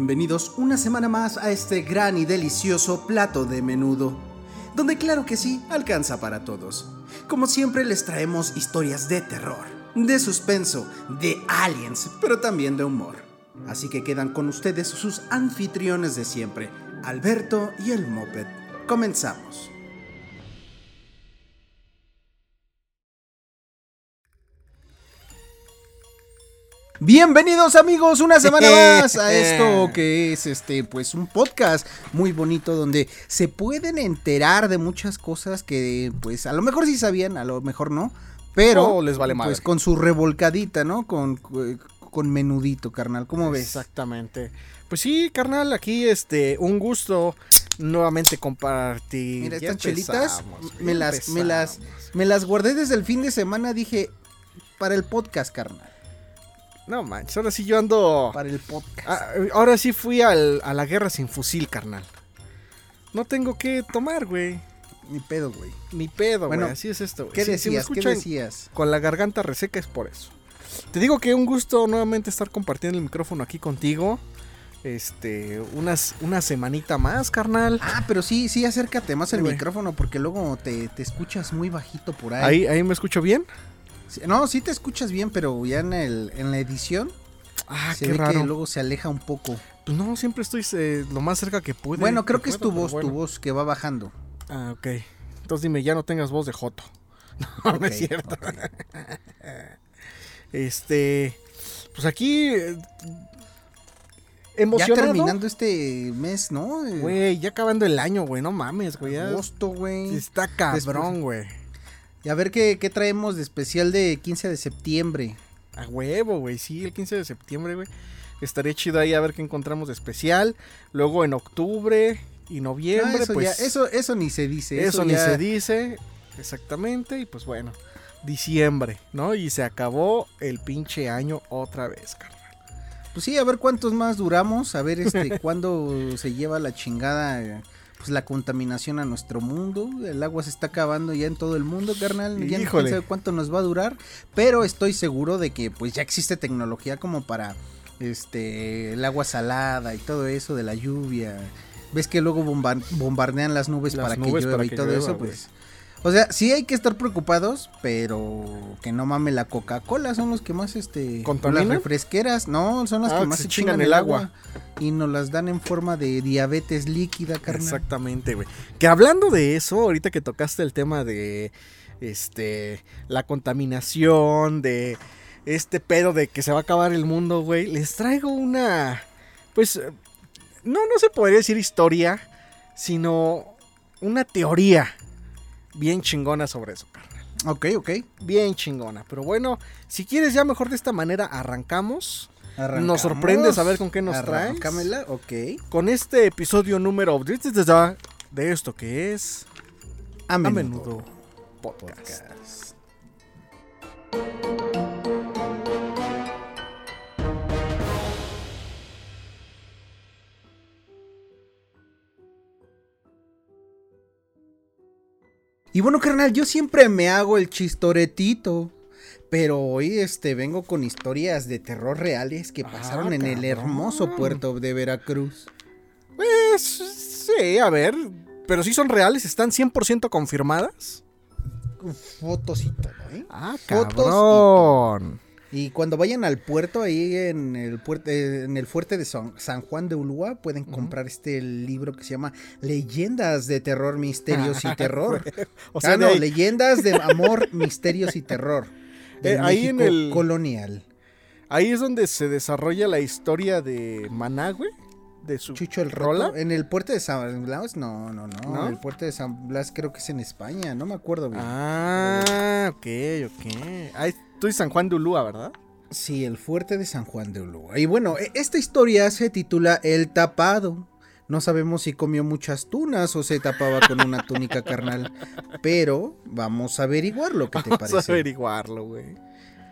Bienvenidos una semana más a este gran y delicioso plato de menudo, donde claro que sí, alcanza para todos. Como siempre les traemos historias de terror, de suspenso, de aliens, pero también de humor. Así que quedan con ustedes sus anfitriones de siempre, Alberto y el Moped. Comenzamos. Bienvenidos amigos una semana más a esto que es este pues un podcast muy bonito donde se pueden enterar de muchas cosas que pues a lo mejor sí sabían, a lo mejor no, pero Oh, les vale madre. pues con su revolcadita, ¿no? Con con menudito, carnal, ¿cómo ves? Exactamente. Pues sí, carnal, aquí este, un gusto nuevamente compartir. Mira, estas chelitas me las me las me las guardé desde el fin de semana, dije para el podcast, carnal, No manches, ahora sí yo ando. para el podcast. Ah, ahora sí fui al- a la guerra sin fusil, carnal. No tengo que tomar, güey. Ni pedo, güey. Ni pedo, güey. Bueno, Así es esto, güey. ¿Qué Si- si decías? ¿Qué decías? Con la garganta reseca es por eso. Te digo que un gusto nuevamente estar compartiendo el micrófono aquí contigo. Este, unas, una semanita más, carnal. Ah, pero sí, sí, acércate más Sí, güey. micrófono porque luego te, te escuchas muy bajito por ahí. Ahí, ahí me escucho bien. No, sí te escuchas bien, pero ya en, el, en la edición Ah, se qué ve raro. que luego se aleja un poco. Pues no, siempre estoy eh, lo más cerca que pude. bueno, creo que es puedo, tu voz, tu voz que va bajando. Ah, ok. Entonces dime, ya no tengas voz de Joto. No, no es cierto. Este. Pues aquí. eh, Ya Emocionado. terminando este mes, ¿no? Güey, ya acabando el año, güey. No mames, güey. ya Agosto, güey. Está cabrón, güey. Y a ver qué, qué traemos de especial de 15 de septiembre. A huevo, güey. Sí, el 15 de septiembre, güey. Estaría chido ahí a ver qué encontramos de especial. Luego en octubre y noviembre, Ah, eso, pues. ya- eso, eso ni se dice. Eso, ni ya- se dice. Exactamente. Y pues bueno. Diciembre, ¿no? Y se acabó el pinche año otra vez, carnal. Pues sí, a ver cuántos más duramos, a ver este cuándo se lleva la chingada eh, pues la contaminación a nuestro mundo. El agua se está acabando ya en todo el mundo, carnal. Ya no Híjole. sé cuánto nos va a durar, pero estoy seguro de que pues ya existe tecnología como para este el agua salada y todo eso de la lluvia. Ves que luego bomba- bombardean las nubes Las para que llueva para y todo llueva, eso, pues. O sea, sí hay que estar preocupados, pero que no mame la Coca-Cola, son los que más este ¿Contaminan? las refresqueras, no, son las Ah, que más se chingan chingan el agua. agua y nos las dan en forma de diabetes líquida, carnal. Exactamente, güey. Que hablando de eso, ahorita que tocaste el tema de este la contaminación, de este pedo de que se va a acabar el mundo, güey, les traigo una pues no no se podría decir historia, sino una teoría bien chingona sobre eso, carnal. Ok, ok. Bien chingona, pero bueno, si quieres ya mejor de esta manera arrancamos Arrancamos. Nos sorprendes a ver con qué nos traes. Arrancámela, ok. con este episodio número de esto que es A a menudo. menudo podcast. Podcast. Y bueno, carnal, yo siempre me hago el chistoretito. Pero hoy este vengo con historias de terror reales que Ah, pasaron en el hermoso puerto de Veracruz. Pues sí, a ver, pero si son reales, están 100% confirmadas. Fotos y todo, ¿eh? Ah, Fotos y cabrón. Y cuando vayan al puerto, ahí en el, puerto, en el fuerte de San, Juan de Ulúa, pueden comprar este libro que se llama Leyendas de Terror, Misterios y Terror. O sea, ah, de no, ahí- Leyendas de Amor, Misterios y Terror. del Eh, ahí en el- colonial. ahí es donde se desarrolla la historia de Maná, güey, de su Chucho el rola. Rola. En el puerto de San Blas, no, no, no, ¿No? El puerto de San Blas creo que es en España, no me acuerdo bien. Ah, ok, ok. Ahí, tú y San Juan de Ulúa, ¿verdad? Sí, el fuerte de San Juan de Ulúa. Y bueno, e- esta historia se titula El tapado. No sabemos si comió muchas tunas o se tapaba con una túnica carnal. Pero vamos a averiguar lo que te Vamos a parece. averiguarlo, güey.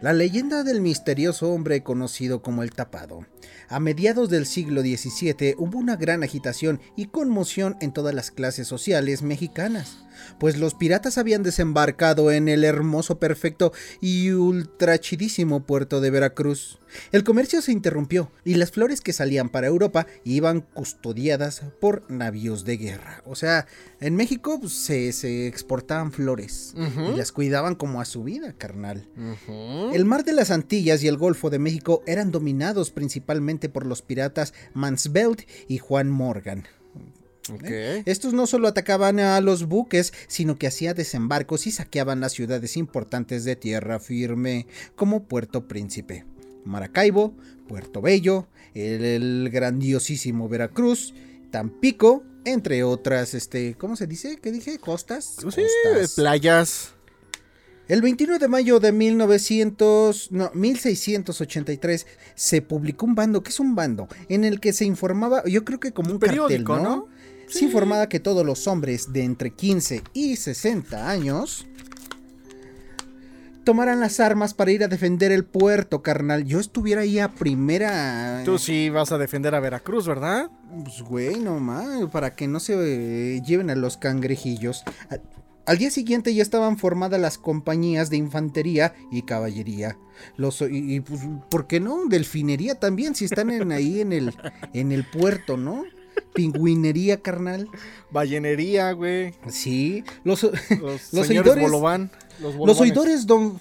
La leyenda del misterioso hombre conocido como el tapado. A mediados del siglo XVII hubo una gran agitación y conmoción en todas las clases sociales mexicanas pues los piratas habían desembarcado en el hermoso, perfecto y ultrachidísimo puerto de Veracruz. El comercio se interrumpió y las flores que salían para Europa iban custodiadas por navíos de guerra. O sea, en México pues, se, exportaban flores y las cuidaban como a su vida, carnal. El mar de las Antillas y el Golfo de México eran dominados principalmente por los piratas Mansbelt y Juan Morgan. ¿eh? Estos no solo atacaban a los buques, sino que hacían desembarcos y saqueaban las ciudades importantes de tierra firme, como Puerto Príncipe, Maracaibo, Puerto Bello, el, grandiosísimo Veracruz, Tampico, entre otras, este, ¿cómo se dice? ¿Qué dije? ¿Costas? Sí, playas. El 21 de mayo de 1900, no, 1683 se publicó un bando, ¿qué es un bando? En el que se informaba, yo creo que como un, periódico, ¿no? se informaba que todos los hombres de entre 15 y 60 años tomaran las armas para ir a defender el puerto, carnal. Yo estuviera ahí a primera. Tú sí vas a defender a Veracruz, ¿verdad? Pues, güey, no para que no se eh, lleven a los cangrejillos. Al día siguiente ya estaban formadas las compañías de infantería y caballería. Los, y, pues, ¿por qué no? Delfinería también, si están en, ahí en el, en el puerto, ¿no? Pingüinería, carnal. Ballenería, güey. Sí. Los, los, oidores. Los, oidores, don.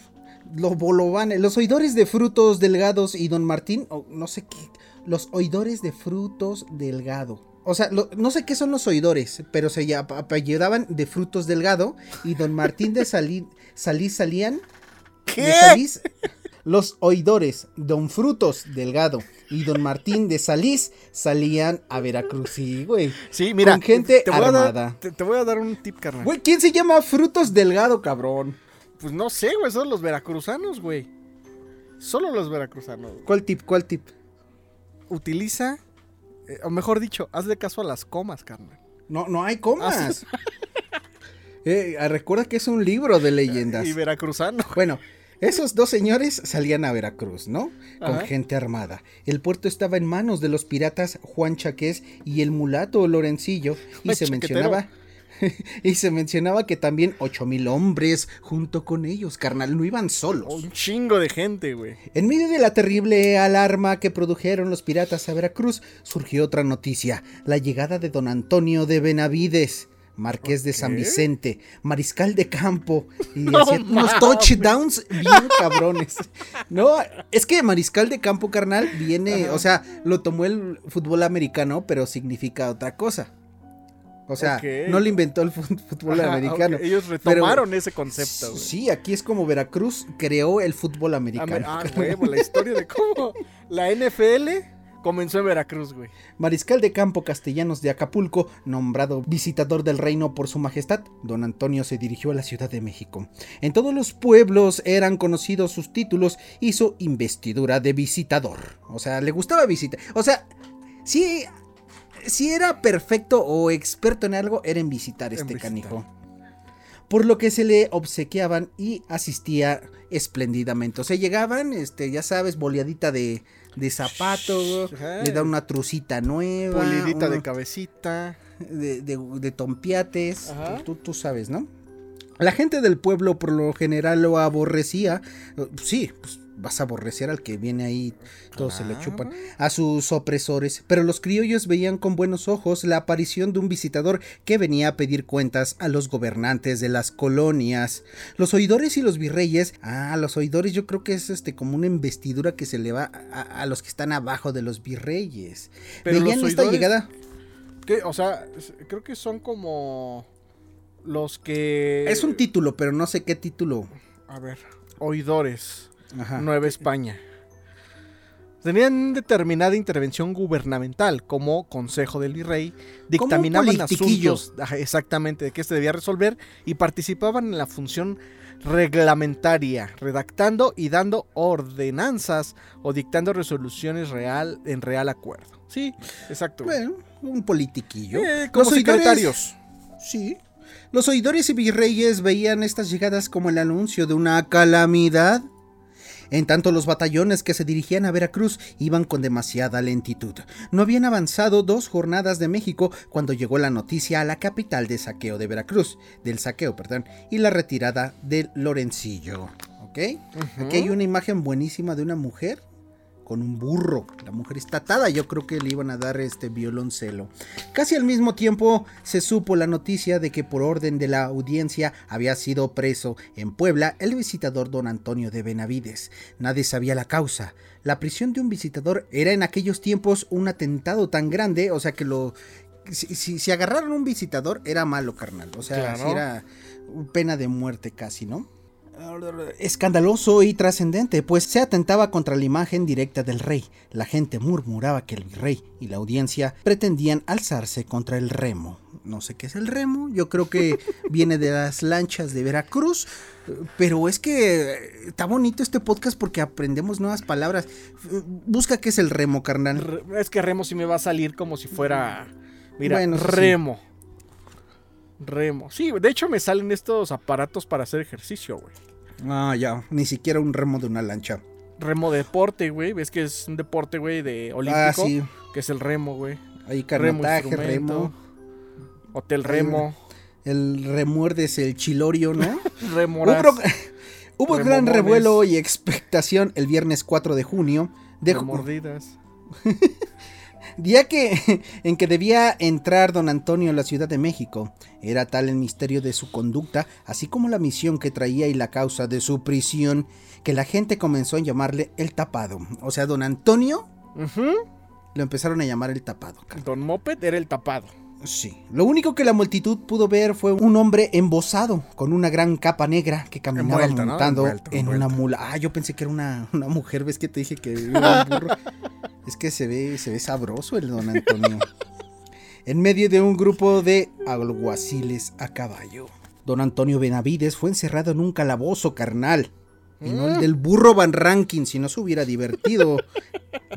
Los bolovanes. Los oidores de frutos delgados y don Martín. no sé qué. Los oidores de frutos delgado. O sea, no sé qué son los oidores, pero se apellidaban de frutos delgado y don Martín de Salí, Salí salían. ¿Qué? De Salís, los oidores, don Frutos Delgado y don Martín de Salís salían a Veracruz, sí, güey. Sí, mira. Con gente te voy armada. A dar, te, voy a dar un tip, carnal. Güey, ¿quién se llama Frutos Delgado, cabrón? Pues no sé, güey, son los veracruzanos, güey. Solo los veracruzanos. ¿Cuál tip? ¿Cuál tip? Utiliza, eh, o mejor dicho, hazle caso a las comas, carnal. No, no hay comas. eh, recuerda que es un libro de leyendas. Y veracruzano. Bueno, esos dos señores salían a Veracruz, ¿no? Con gente armada. El puerto estaba en manos de los piratas Juan Chaqués y el mulato Lorencillo y se mencionaba y se mencionaba que también ocho mil hombres junto con ellos, carnal, no iban solos. Un chingo de gente, güey. En medio de la terrible alarma que produjeron los piratas a Veracruz, surgió otra noticia, la llegada de don Antonio de Benavides Marqués de San Vicente, Mariscal de Campo, y unos touchdowns bien cabrones. No, es que Mariscal de Campo, carnal, viene, o sea, lo tomó el fútbol americano, pero significa otra cosa. O sea, no lo inventó el fútbol americano. Ellos retomaron ese concepto. Sí, aquí es como Veracruz creó el fútbol americano. Ah, la historia de cómo la NFL Comenzó en Veracruz, güey. Mariscal de campo castellanos de Acapulco, nombrado visitador del reino por su majestad, don Antonio se dirigió a la Ciudad de México. En todos los pueblos eran conocidos sus títulos y su investidura de visitador. O sea, le gustaba visitar. O sea, si, si era perfecto o experto en algo, era en visitar este canijo por lo que se le obsequiaban y asistía espléndidamente. O sea, llegaban, este, ya sabes, boleadita de, de zapato, le da una trucita nueva. Boleadita de cabecita. De, de, de tompiates, tú, tú sabes, ¿no? La gente del pueblo por lo general lo aborrecía. Sí, pues vas a aborrecer al que viene ahí, todos se le chupan, a sus opresores, pero los criollos veían con buenos ojos la aparición de un visitador que venía a pedir cuentas a los gobernantes de las colonias. Los oidores y los virreyes, ah, los oidores yo creo que es este como una investidura que se le va a, los que están abajo de los virreyes. Pero veían esta llegada. ¿Qué? O sea, creo que son como los que... Es un título, pero no sé qué título. A ver, oidores. Nueva España. Tenían determinada intervención gubernamental como Consejo del Virrey, dictaminaban asuntos exactamente de qué se debía resolver y participaban en la función reglamentaria, redactando y dando ordenanzas o dictando resoluciones real en real acuerdo. Sí, exacto. Bueno, un politiquillo. Eh, como secretarios. Sí. Los oidores y virreyes veían estas llegadas como el anuncio de una calamidad En tanto, los batallones que se dirigían a Veracruz iban con demasiada lentitud. No habían avanzado dos jornadas de México cuando llegó la noticia a la capital de saqueo de Veracruz, del saqueo, perdón, y la retirada del Lorencillo. ¿Ok? Aquí hay una imagen buenísima de una mujer con un burro. La mujer está atada, yo creo que le iban a dar este violoncelo. Casi al mismo tiempo se supo la noticia de que por orden de la audiencia había sido preso en Puebla el visitador don Antonio de Benavides. Nadie sabía la causa. La prisión de un visitador era en aquellos tiempos un atentado tan grande, o sea que lo... Si, si, agarraron un visitador era malo, carnal. O sea, era pena de muerte casi, ¿no? Escandaloso y trascendente, pues se atentaba contra la imagen directa del rey. La gente murmuraba que el virrey y la audiencia pretendían alzarse contra el remo. No sé qué es el remo, yo creo que viene de las lanchas de Veracruz, pero es que está bonito este podcast porque aprendemos nuevas palabras. Busca qué es el remo, carnal. Es que remo sí me va a salir como si fuera... Mira, remo. Remo. Sí, de hecho me salen estos aparatos para hacer ejercicio, güey. Ah, ya. Ni siquiera un remo de una lancha. Remo deporte, güey. Ves que es un deporte, güey, de olímpico. Ah, sí. Que es el remo, güey. Ahí carnotaje, remo, Hotel remo. El, remuerdes el chilorio, ¿no? Remoras. Hubo, gran revuelo y expectación el viernes 4 de junio. De mordidas. Día que, en que debía entrar don Antonio a la Ciudad de México. Era tal el misterio de su conducta, así como la misión que traía y la causa de su prisión, que la gente comenzó a llamarle el tapado. O sea, don Antonio lo empezaron a llamar el tapado. Don Moped era el tapado. Sí. Lo único que la multitud pudo ver fue un hombre embosado con una gran capa negra que caminaba montando en una mula. Ah, yo pensé que era una, mujer. ¿Ves que te dije que era un burro? es que se ve, se ve sabroso el don Antonio. en medio de un grupo de alguaciles a caballo. Don Antonio Benavides fue encerrado en un calabozo carnal. Y no el mm. del burro Van Ranking, si no se hubiera divertido.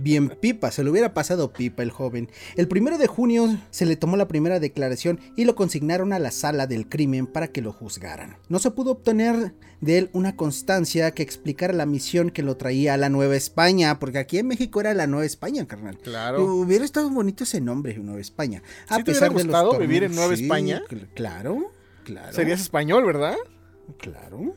Bien pipa, se le hubiera pasado pipa el joven. El primero de junio se le tomó la primera declaración y lo consignaron a la sala del crimen para que lo juzgaran. No se pudo obtener de él una constancia que explicara la misión que lo traía a la Nueva España, porque aquí en México era la Nueva España, carnal. Claro. Hubiera estado bonito ese nombre, Nueva España. A ¿Sí pesar te gustado vivir en Nueva España? Claro, claro. Serías español, ¿verdad? Claro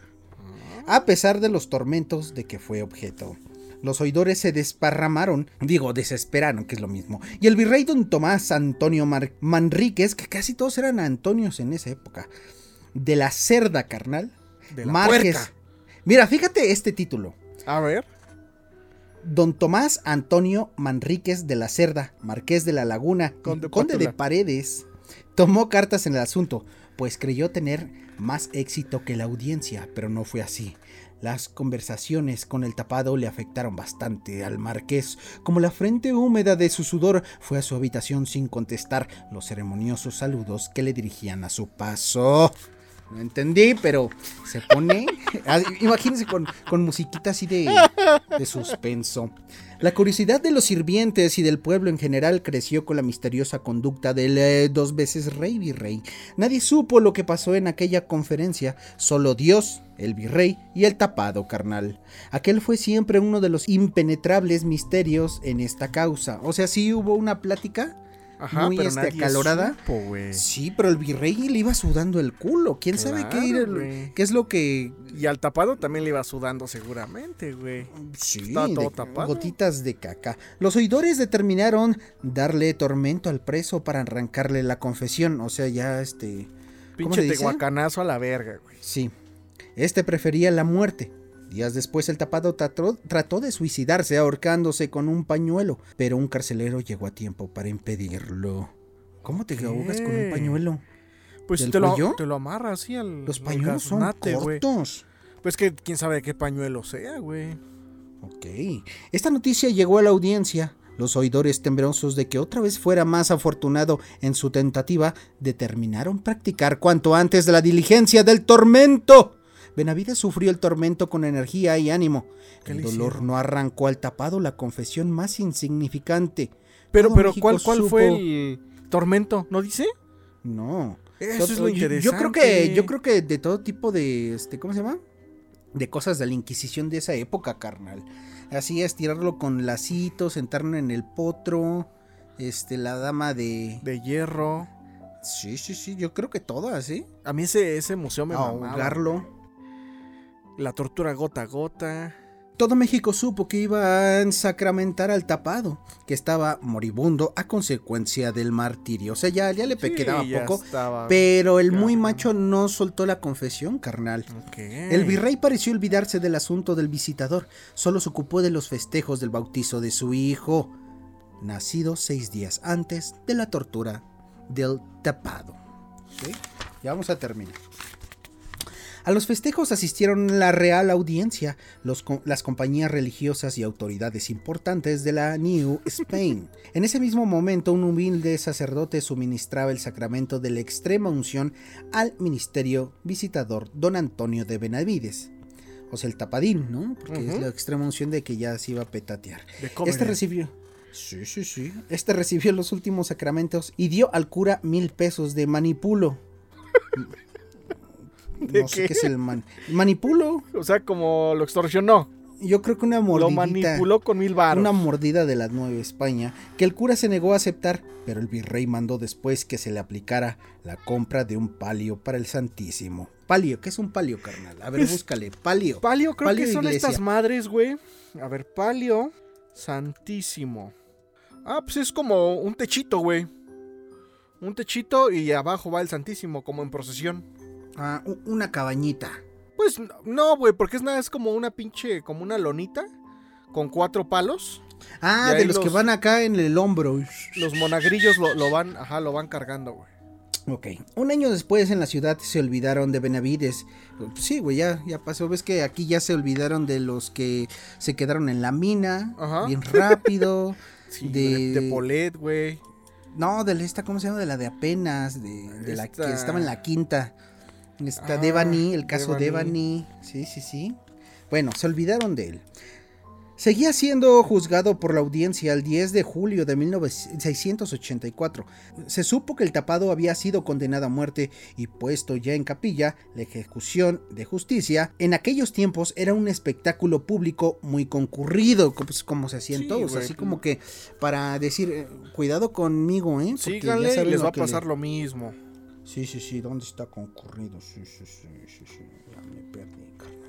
a pesar de los tormentos de que fue objeto. Los oidores se desparramaron, digo, desesperaron, que es lo mismo. Y el virrey don Tomás Antonio Manríquez, que casi todos eran Antonios en esa época, de la cerda carnal, de la Márquez. Mira, fíjate este título. A ver. Don Tomás Antonio Manríquez de la Cerda, Marqués de la Laguna, conde, conde de Paredes, tomó cartas en el asunto, pues creyó tener más éxito que la audiencia, pero no fue así. Las conversaciones con el tapado le afectaron bastante al marqués, como la frente húmeda de su sudor fue a su habitación sin contestar los ceremoniosos saludos que le dirigían a su paso. No entendí, pero se pone. Ah, imagínense con, con musiquita así de, de suspenso. La curiosidad de los sirvientes y del pueblo en general creció con la misteriosa conducta del eh, dos veces rey virrey. Nadie supo lo que pasó en aquella conferencia, solo Dios, el virrey y el tapado carnal. Aquel fue siempre uno de los impenetrables misterios en esta causa. O sea, sí hubo una plática Ajá, muy este, acalorada. sí, pero el virrey le iba sudando el culo. ¿Quién sabe qué, qué, es lo que. Y al tapado también le iba sudando seguramente, güey. Sí, todo tapado. gotitas de caca. Los oidores determinaron darle tormento al preso para arrancarle la confesión. O sea, ya este. Pinche tehuacanazo a la verga, güey. Sí. Este prefería la muerte Días después el tapado trató, de suicidarse ahorcándose con un pañuelo, pero un carcelero llegó a tiempo para impedirlo. ¿Cómo te ahogas con un pañuelo? Pues te lo, te lo amarras así al Los pañuelos son cortos. Pues que quién sabe qué pañuelo sea, güey. Ok. Esta noticia llegó a la audiencia. Los oidores temerosos de que otra vez fuera más afortunado en su tentativa, determinaron practicar cuanto antes de la diligencia del tormento. Benavides sufrió el tormento con energía y ánimo. El dolor no arrancó al tapado la confesión más insignificante. Pero, pero ¿cuál, ¿cuál fue el tormento? ¿No dice? No. Eso es lo interesante. Yo creo que, yo creo que de todo tipo de, este, ¿cómo se llama? de cosas de la Inquisición de esa época, carnal. Así es, tirarlo con lacitos, sentarlo en el potro, este, la dama de... De hierro. Sí, sí, sí, yo creo que todas, ¿sí? A mí ese, ese museo me mamaba, Ahogarlo. güey. La tortura gota a gota. Todo México supo que iban a sacramentar al tapado, que estaba moribundo a consecuencia del martirio. O sea, ya, ya le Sí, quedaba ya poco, estaba- pero el muy macho no soltó la confesión, carnal. El virrey pareció olvidarse del asunto del visitador, solo se ocupó de los festejos del bautizo de su hijo, nacido seis días antes de la tortura del tapado. ¿Sí? Ya vamos a terminar. A los festejos asistieron la Real Audiencia, los las compañías religiosas y autoridades importantes de la New Spain. En ese mismo momento, un humilde sacerdote suministraba el sacramento de la extrema unción al ministerio visitador don Antonio de Benavides. O sea, el tapadín, ¿no? Porque es la extrema unción de que ya se iba a petatear. Este recibió. Sí, sí, sí. Este recibió los últimos sacramentos y dio al cura mil pesos de manipulo. ¿De no sé qué? es el man- manipulo. O sea, como lo extorsionó. Yo creo que una Lo mordidita. manipuló con mil baros. Una mordida de la Nueva España que el cura se negó a aceptar, pero el virrey mandó después que se le aplicara la compra de un palio para el Santísimo. Palio, ¿qué es un palio, carnal? A ver, Es- búscale. Palio. Palio, creo Palio que son estas madres, güey. A ver, palio santísimo. Ah, pues es como un techito, güey. Un techito y abajo va el santísimo, como en procesión. Ah, una cabañita. Pues no, güey, porque es nada, es como una pinche, como una lonita con cuatro palos. Ah, de los, que van acá en el hombro. Los monagrillos lo, lo van, ajá, lo van cargando, güey. Ok. Un año después en la ciudad se olvidaron de Benavides. Sí, güey, ya, ya pasó. Ves que aquí ya se olvidaron de los que se quedaron en la mina. Ajá. Bien rápido. Sí, De- de, Polet, güey. No, de la esta, ¿cómo se llama? De la de apenas. De, de la que estaba en la quinta. Esta Ah, Devani, el caso Devani. Devani. Sí, sí, sí. Bueno, se olvidaron de él. Seguía siendo juzgado por la audiencia el 10 de julio de 1684. Se supo que el tapado había sido condenado a muerte y puesto ya en capilla, la ejecución de justicia en aquellos tiempos era un espectáculo público muy concurrido, co- pues, como se hacían Sí, todos, güey. así como que para decir, eh, cuidado conmigo, ¿eh? Porque ya y les va a le- pasar lo mismo. Sí, sí, sí, ¿dónde está concurrido? Sí, sí, sí, sí, sí, ya me perdí, carnal.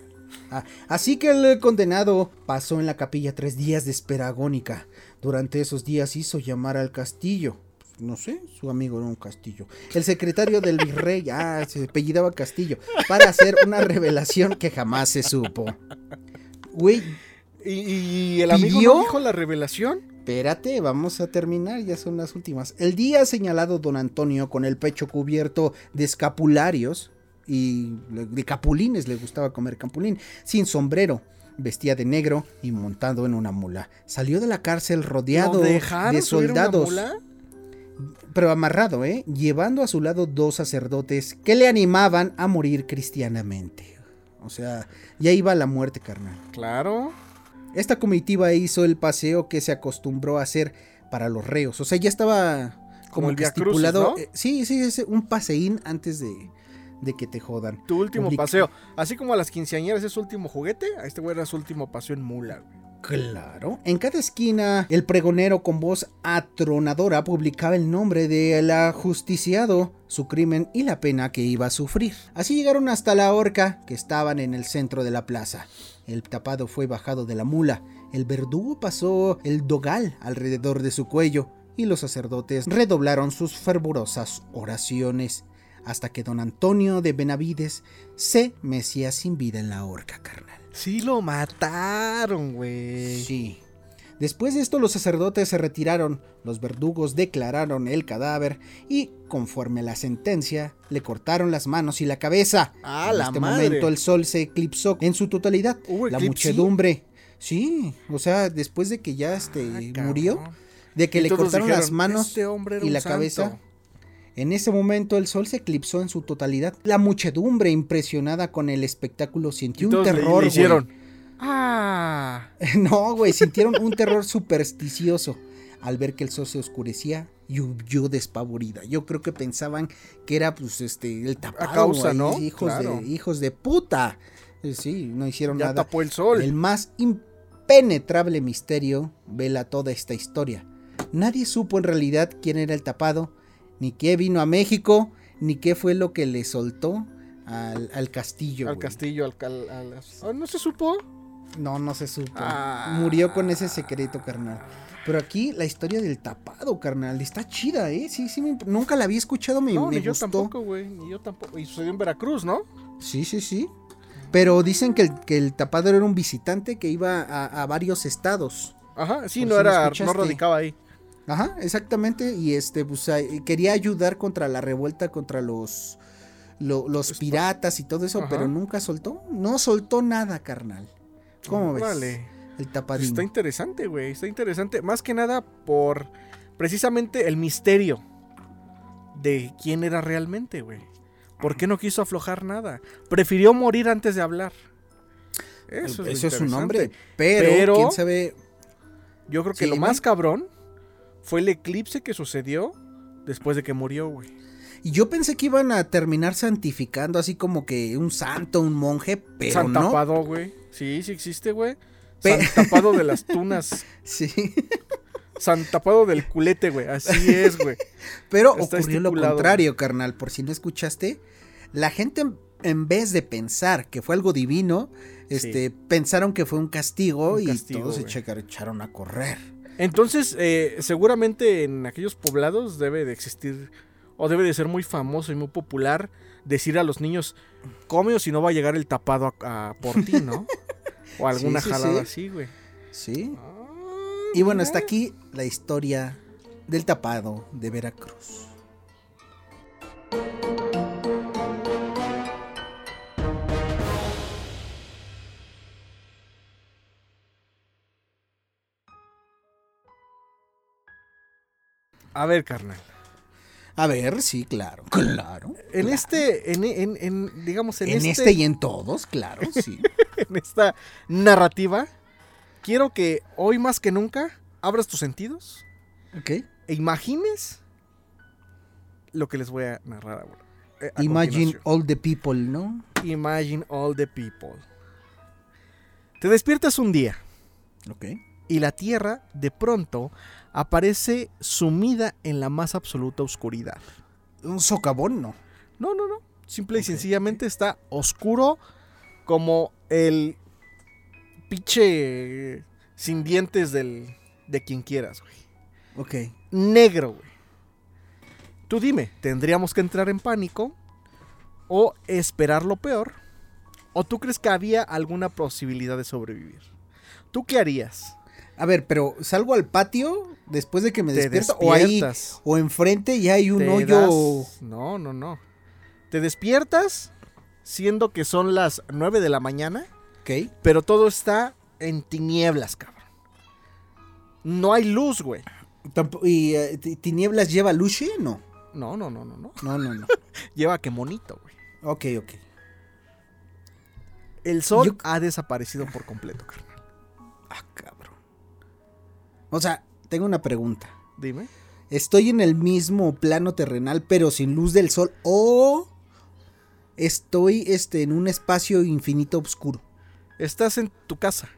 Ah, así que el condenado pasó en la capilla tres días de espera agónica. Durante esos días hizo llamar al castillo. No sé, su amigo era un castillo. El secretario del virrey, ah, se apellidaba Castillo, para hacer una revelación que jamás se supo. Güey, ¿Y, y el amigo ¿Pidió? no dijo la revelación? Espérate, vamos a terminar, ya son las últimas. El día señalado don Antonio con el pecho cubierto de escapularios y de capulines, le gustaba comer capulín, sin sombrero, vestía de negro y montado en una mula. Salió de la cárcel rodeado ¿Lo dejaron de subir una soldados, mula? pero amarrado, ¿eh? Llevando a su lado dos sacerdotes que le animaban a morir cristianamente. O sea, ya iba a la muerte, carnal. Claro. Esta comitiva hizo el paseo que se acostumbró a hacer para los reos. O sea, ya estaba como, Como el que estipulado. ¿no? eh, sí, sí, es un paseín antes de, de que te jodan. Tu último paseo. Así como a las quinceañeras es su último juguete, a este güey era su último paseo en mula, güey. Claro. En cada esquina, el pregonero con voz atronadora publicaba el nombre del ajusticiado, su crimen y la pena que iba a sufrir. Así llegaron hasta la horca, que estaban en el centro de la plaza. El tapado fue bajado de la mula. El verdugo pasó el dogal alrededor de su cuello y los sacerdotes redoblaron sus fervorosas oraciones hasta que don Antonio de Benavides se mecía sin vida en la horca, carnal. Sí lo mataron, güey. Sí. Después de esto los sacerdotes se retiraron, los verdugos declararon el cadáver y, conforme a la sentencia, le cortaron las manos y la cabeza. ¡Ah, en la este madre! momento el sol se eclipsó en su totalidad. ¿Hubo la eclipse? muchedumbre. Sí, o sea, después de que ya este Ah, murió, de que Y le cortaron las manos "Este y la santo". cabeza. En ese momento el sol se eclipsó en su totalidad. La muchedumbre, impresionada con el espectáculo, sintió un todos le- terror. Ah. No, güey, sintieron un terror supersticioso al ver que el sol se oscurecía y huyó despavorida. Yo creo que pensaban que era, pues, este, el tapado. causa, güey, ¿no? Hijos, Claro. de, hijos de puta. Eh, Sí, no hicieron Ya nada. tapó el sol. El más impenetrable misterio vela toda esta historia. Nadie supo en realidad quién era el tapado, ni qué vino a México, ni qué fue lo que le soltó al, al castillo. al castillo, al, a ¿No se supo? No, no se supo. Ah. Murió con ese secreto, carnal. Pero aquí la historia del tapado, carnal, está chida, ¿eh? Sí, sí, me nunca la había escuchado, me, No, me ni yo tampoco, güey. Ni yo tampoco. Y sucedió en Veracruz, ¿no? Sí, sí, sí. Pero dicen que el, que el tapado era un visitante que iba a, a varios estados. Ajá, sí, Por no si era, no radicaba ahí. Ajá, exactamente. Y este, pues quería ayudar contra la revuelta contra los, lo- los Espa- piratas y todo eso, Ajá. pero nunca soltó. No soltó nada, carnal. ¿Cómo ves? Órale. El Pues tapadín. está interesante, güey. Está interesante. Más que nada por precisamente el misterio de quién era realmente, güey. ¿Por qué no quiso aflojar nada? Prefirió morir antes de hablar. Eso, Eso, es, es su nombre. Pero, Pero- quién sabe. Yo creo que Sí, lo más cabrón fue el eclipse que sucedió después de que murió, güey. Y yo pensé que iban a terminar santificando así como que un santo, un monje, pero San no. Tapado, güey. Sí, sí existe, güey. Pe- San Tapado de las tunas. Sí. San Tapado del culete, güey. Así es, güey. Pero Está ocurrió lo contrario, carnal. Por si no escuchaste, la gente en- vez de pensar que fue algo divino, este, pensaron que fue un castigo Un y todos se echaron a correr. Entonces, eh, seguramente en aquellos poblados debe de existir, o debe de ser muy famoso y muy popular decir a los niños, come o si no va a llegar el tapado a, a por ti, ¿no? O alguna Sí, sí, jalada sí. así, güey. Sí. Ah, Y bueno, hasta aquí la historia del tapado de Veracruz. A ver, carnal. A ver, sí, claro. Claro. En claro. este, en, en- en, digamos, en, En este, este y en todos, claro, sí. en esta narrativa, quiero que hoy más que nunca abras tus sentidos ok. e imagines lo que les voy a narrar ahora. eh, a Imagine all the people, ¿no? Imagine all the people. Te despiertas un día Ok. y la Tierra de pronto aparece sumida en la más absoluta oscuridad. Un socavón, no. No, no, no. Simple y sencillamente está oscuro como el pinche sin dientes del, de quien quieras, güey. Ok. Negro, güey. Tú dime, ¿tendríamos que entrar en pánico o esperar lo peor? ¿O tú crees que había alguna posibilidad de sobrevivir? ¿Tú qué harías? A ver, pero salgo al patio después de que me despierto o ahí o enfrente ya hay un te hoyo. das- No, no, no. Te despiertas siendo que son las 9 de la mañana, Ok. pero todo está en tinieblas, cabrón. No hay luz, güey. ¿Y eh, ti- tinieblas lleva luche? No. No, no, no, no, no. No, no, no. Lleva que monito, güey. ok, ok. El sol Yo- ha desaparecido por completo, carnal. Ah, cabrón. O sea, tengo una pregunta. Dime. ¿Estoy en el mismo plano terrenal pero sin luz del sol o estoy este, en un espacio infinito oscuro? Estás en tu casa.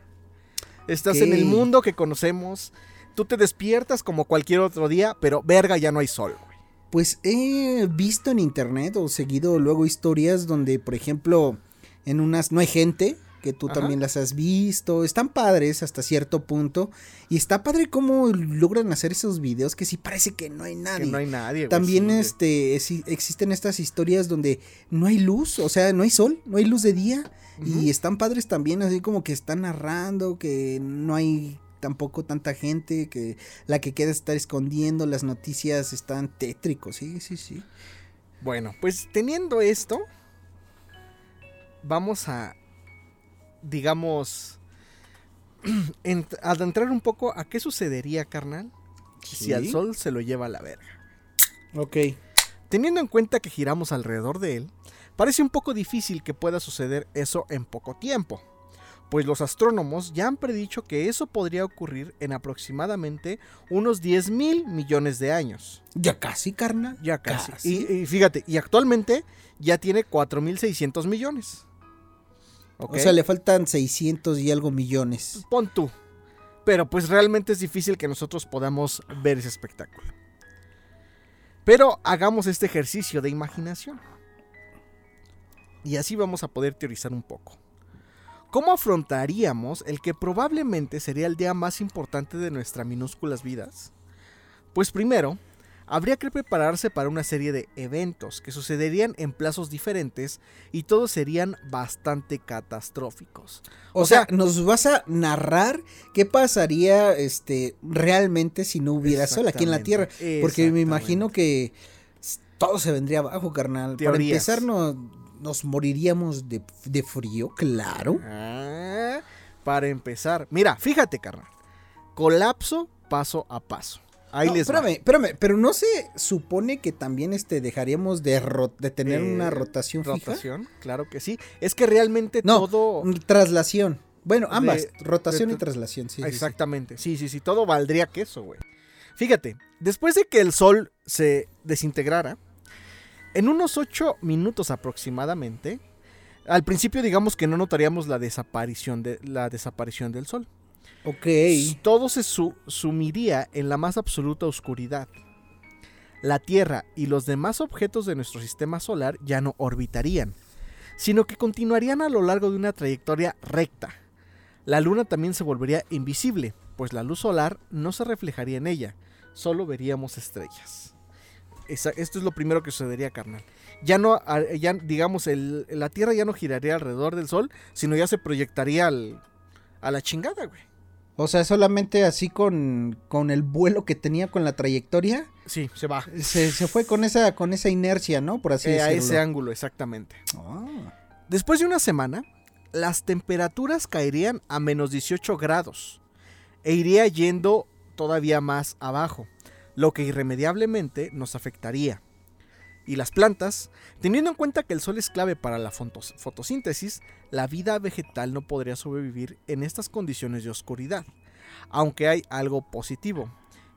Estás en el mundo que conocemos. Tú te despiertas como cualquier otro día, pero verga, ya no hay sol, güey. Pues he visto en internet o seguido luego historias donde, por ejemplo, en unas no hay gente, que tú Ajá. también las has visto, están padres hasta cierto punto, y está padre cómo logran hacer esos videos que sí parece que no hay nadie. Que no hay nadie. También güey. este existen estas historias donde no hay luz, o sea, no hay sol, no hay luz de día y están padres también así como que están narrando que no hay tampoco tanta gente, que la que queda está escondiendo, las noticias están tétricos, sí, sí, sí. Bueno, pues teniendo esto, vamos a, digamos, ent- adentrar un poco a qué sucedería, carnal, si al sol se lo lleva a la verga. Ok. Teniendo en cuenta que giramos alrededor de él, parece un poco difícil que pueda suceder eso en poco tiempo, pues los astrónomos ya han predicho que eso podría ocurrir en aproximadamente unos 10 mil millones de años. Ya casi, carnal. Ya casi. Y, y fíjate, y actualmente ya tiene 4.600 millones. O sea, le faltan 600 y algo millones. Pon tú. Pero pues realmente es difícil que nosotros podamos ver ese espectáculo. Pero hagamos este ejercicio de imaginación. Y así vamos a poder teorizar un poco. ¿Cómo afrontaríamos el que probablemente sería el día más importante de nuestras minúsculas vidas? Pues primero, habría que prepararse para una serie de eventos que sucederían en plazos diferentes y todos serían bastante catastróficos. O, sea, nos vas a narrar qué pasaría este realmente si no hubiera sol aquí en la Tierra, porque me imagino que todo se vendría abajo, carnal. Para empezar no, nos moriríamos de, de frío, claro. Ah, para empezar, mira, fíjate, carnal. Colapso paso a paso. Ahí No, les espérame, espérame, pero no se supone que también este dejaríamos de, tener Eh, una rotación, fija. Rotación, claro que sí. Es que realmente No, todo. mm, traslación. Bueno, De- ambas, rotación de- y traslación, sí. sí, sí. Exactamente. Sí, sí, sí. Todo valdría queso, güey. Fíjate, después de que el sol se desintegrara, en unos 8 minutos aproximadamente, al principio digamos que no notaríamos la desaparición, de, la desaparición del sol. Ok. Todo se su- sumiría en la más absoluta oscuridad. La Tierra y los demás objetos de nuestro sistema solar ya no orbitarían, sino que continuarían a lo largo de una trayectoria recta. La Luna también se volvería invisible, pues la luz solar no se reflejaría en ella, solo veríamos estrellas. Esto es lo primero que sucedería, carnal. Ya no, a- ya, digamos, la Tierra ya no giraría alrededor del Sol, sino ya se proyectaría al- a la chingada, güey. O sea, solamente así con, con el vuelo que tenía con la trayectoria, Sí, se va. se, se fue con esa, con esa inercia, ¿no? Por así Eh, a decirlo. ese ángulo, exactamente. Ah. Después de una semana, las temperaturas caerían a menos 18 grados e iría yendo todavía más abajo, lo que irremediablemente nos afectaría. Y las plantas, teniendo en cuenta que el sol es clave para la fotos- fotosíntesis, la vida vegetal no podría sobrevivir en estas condiciones de oscuridad. Aunque hay algo positivo,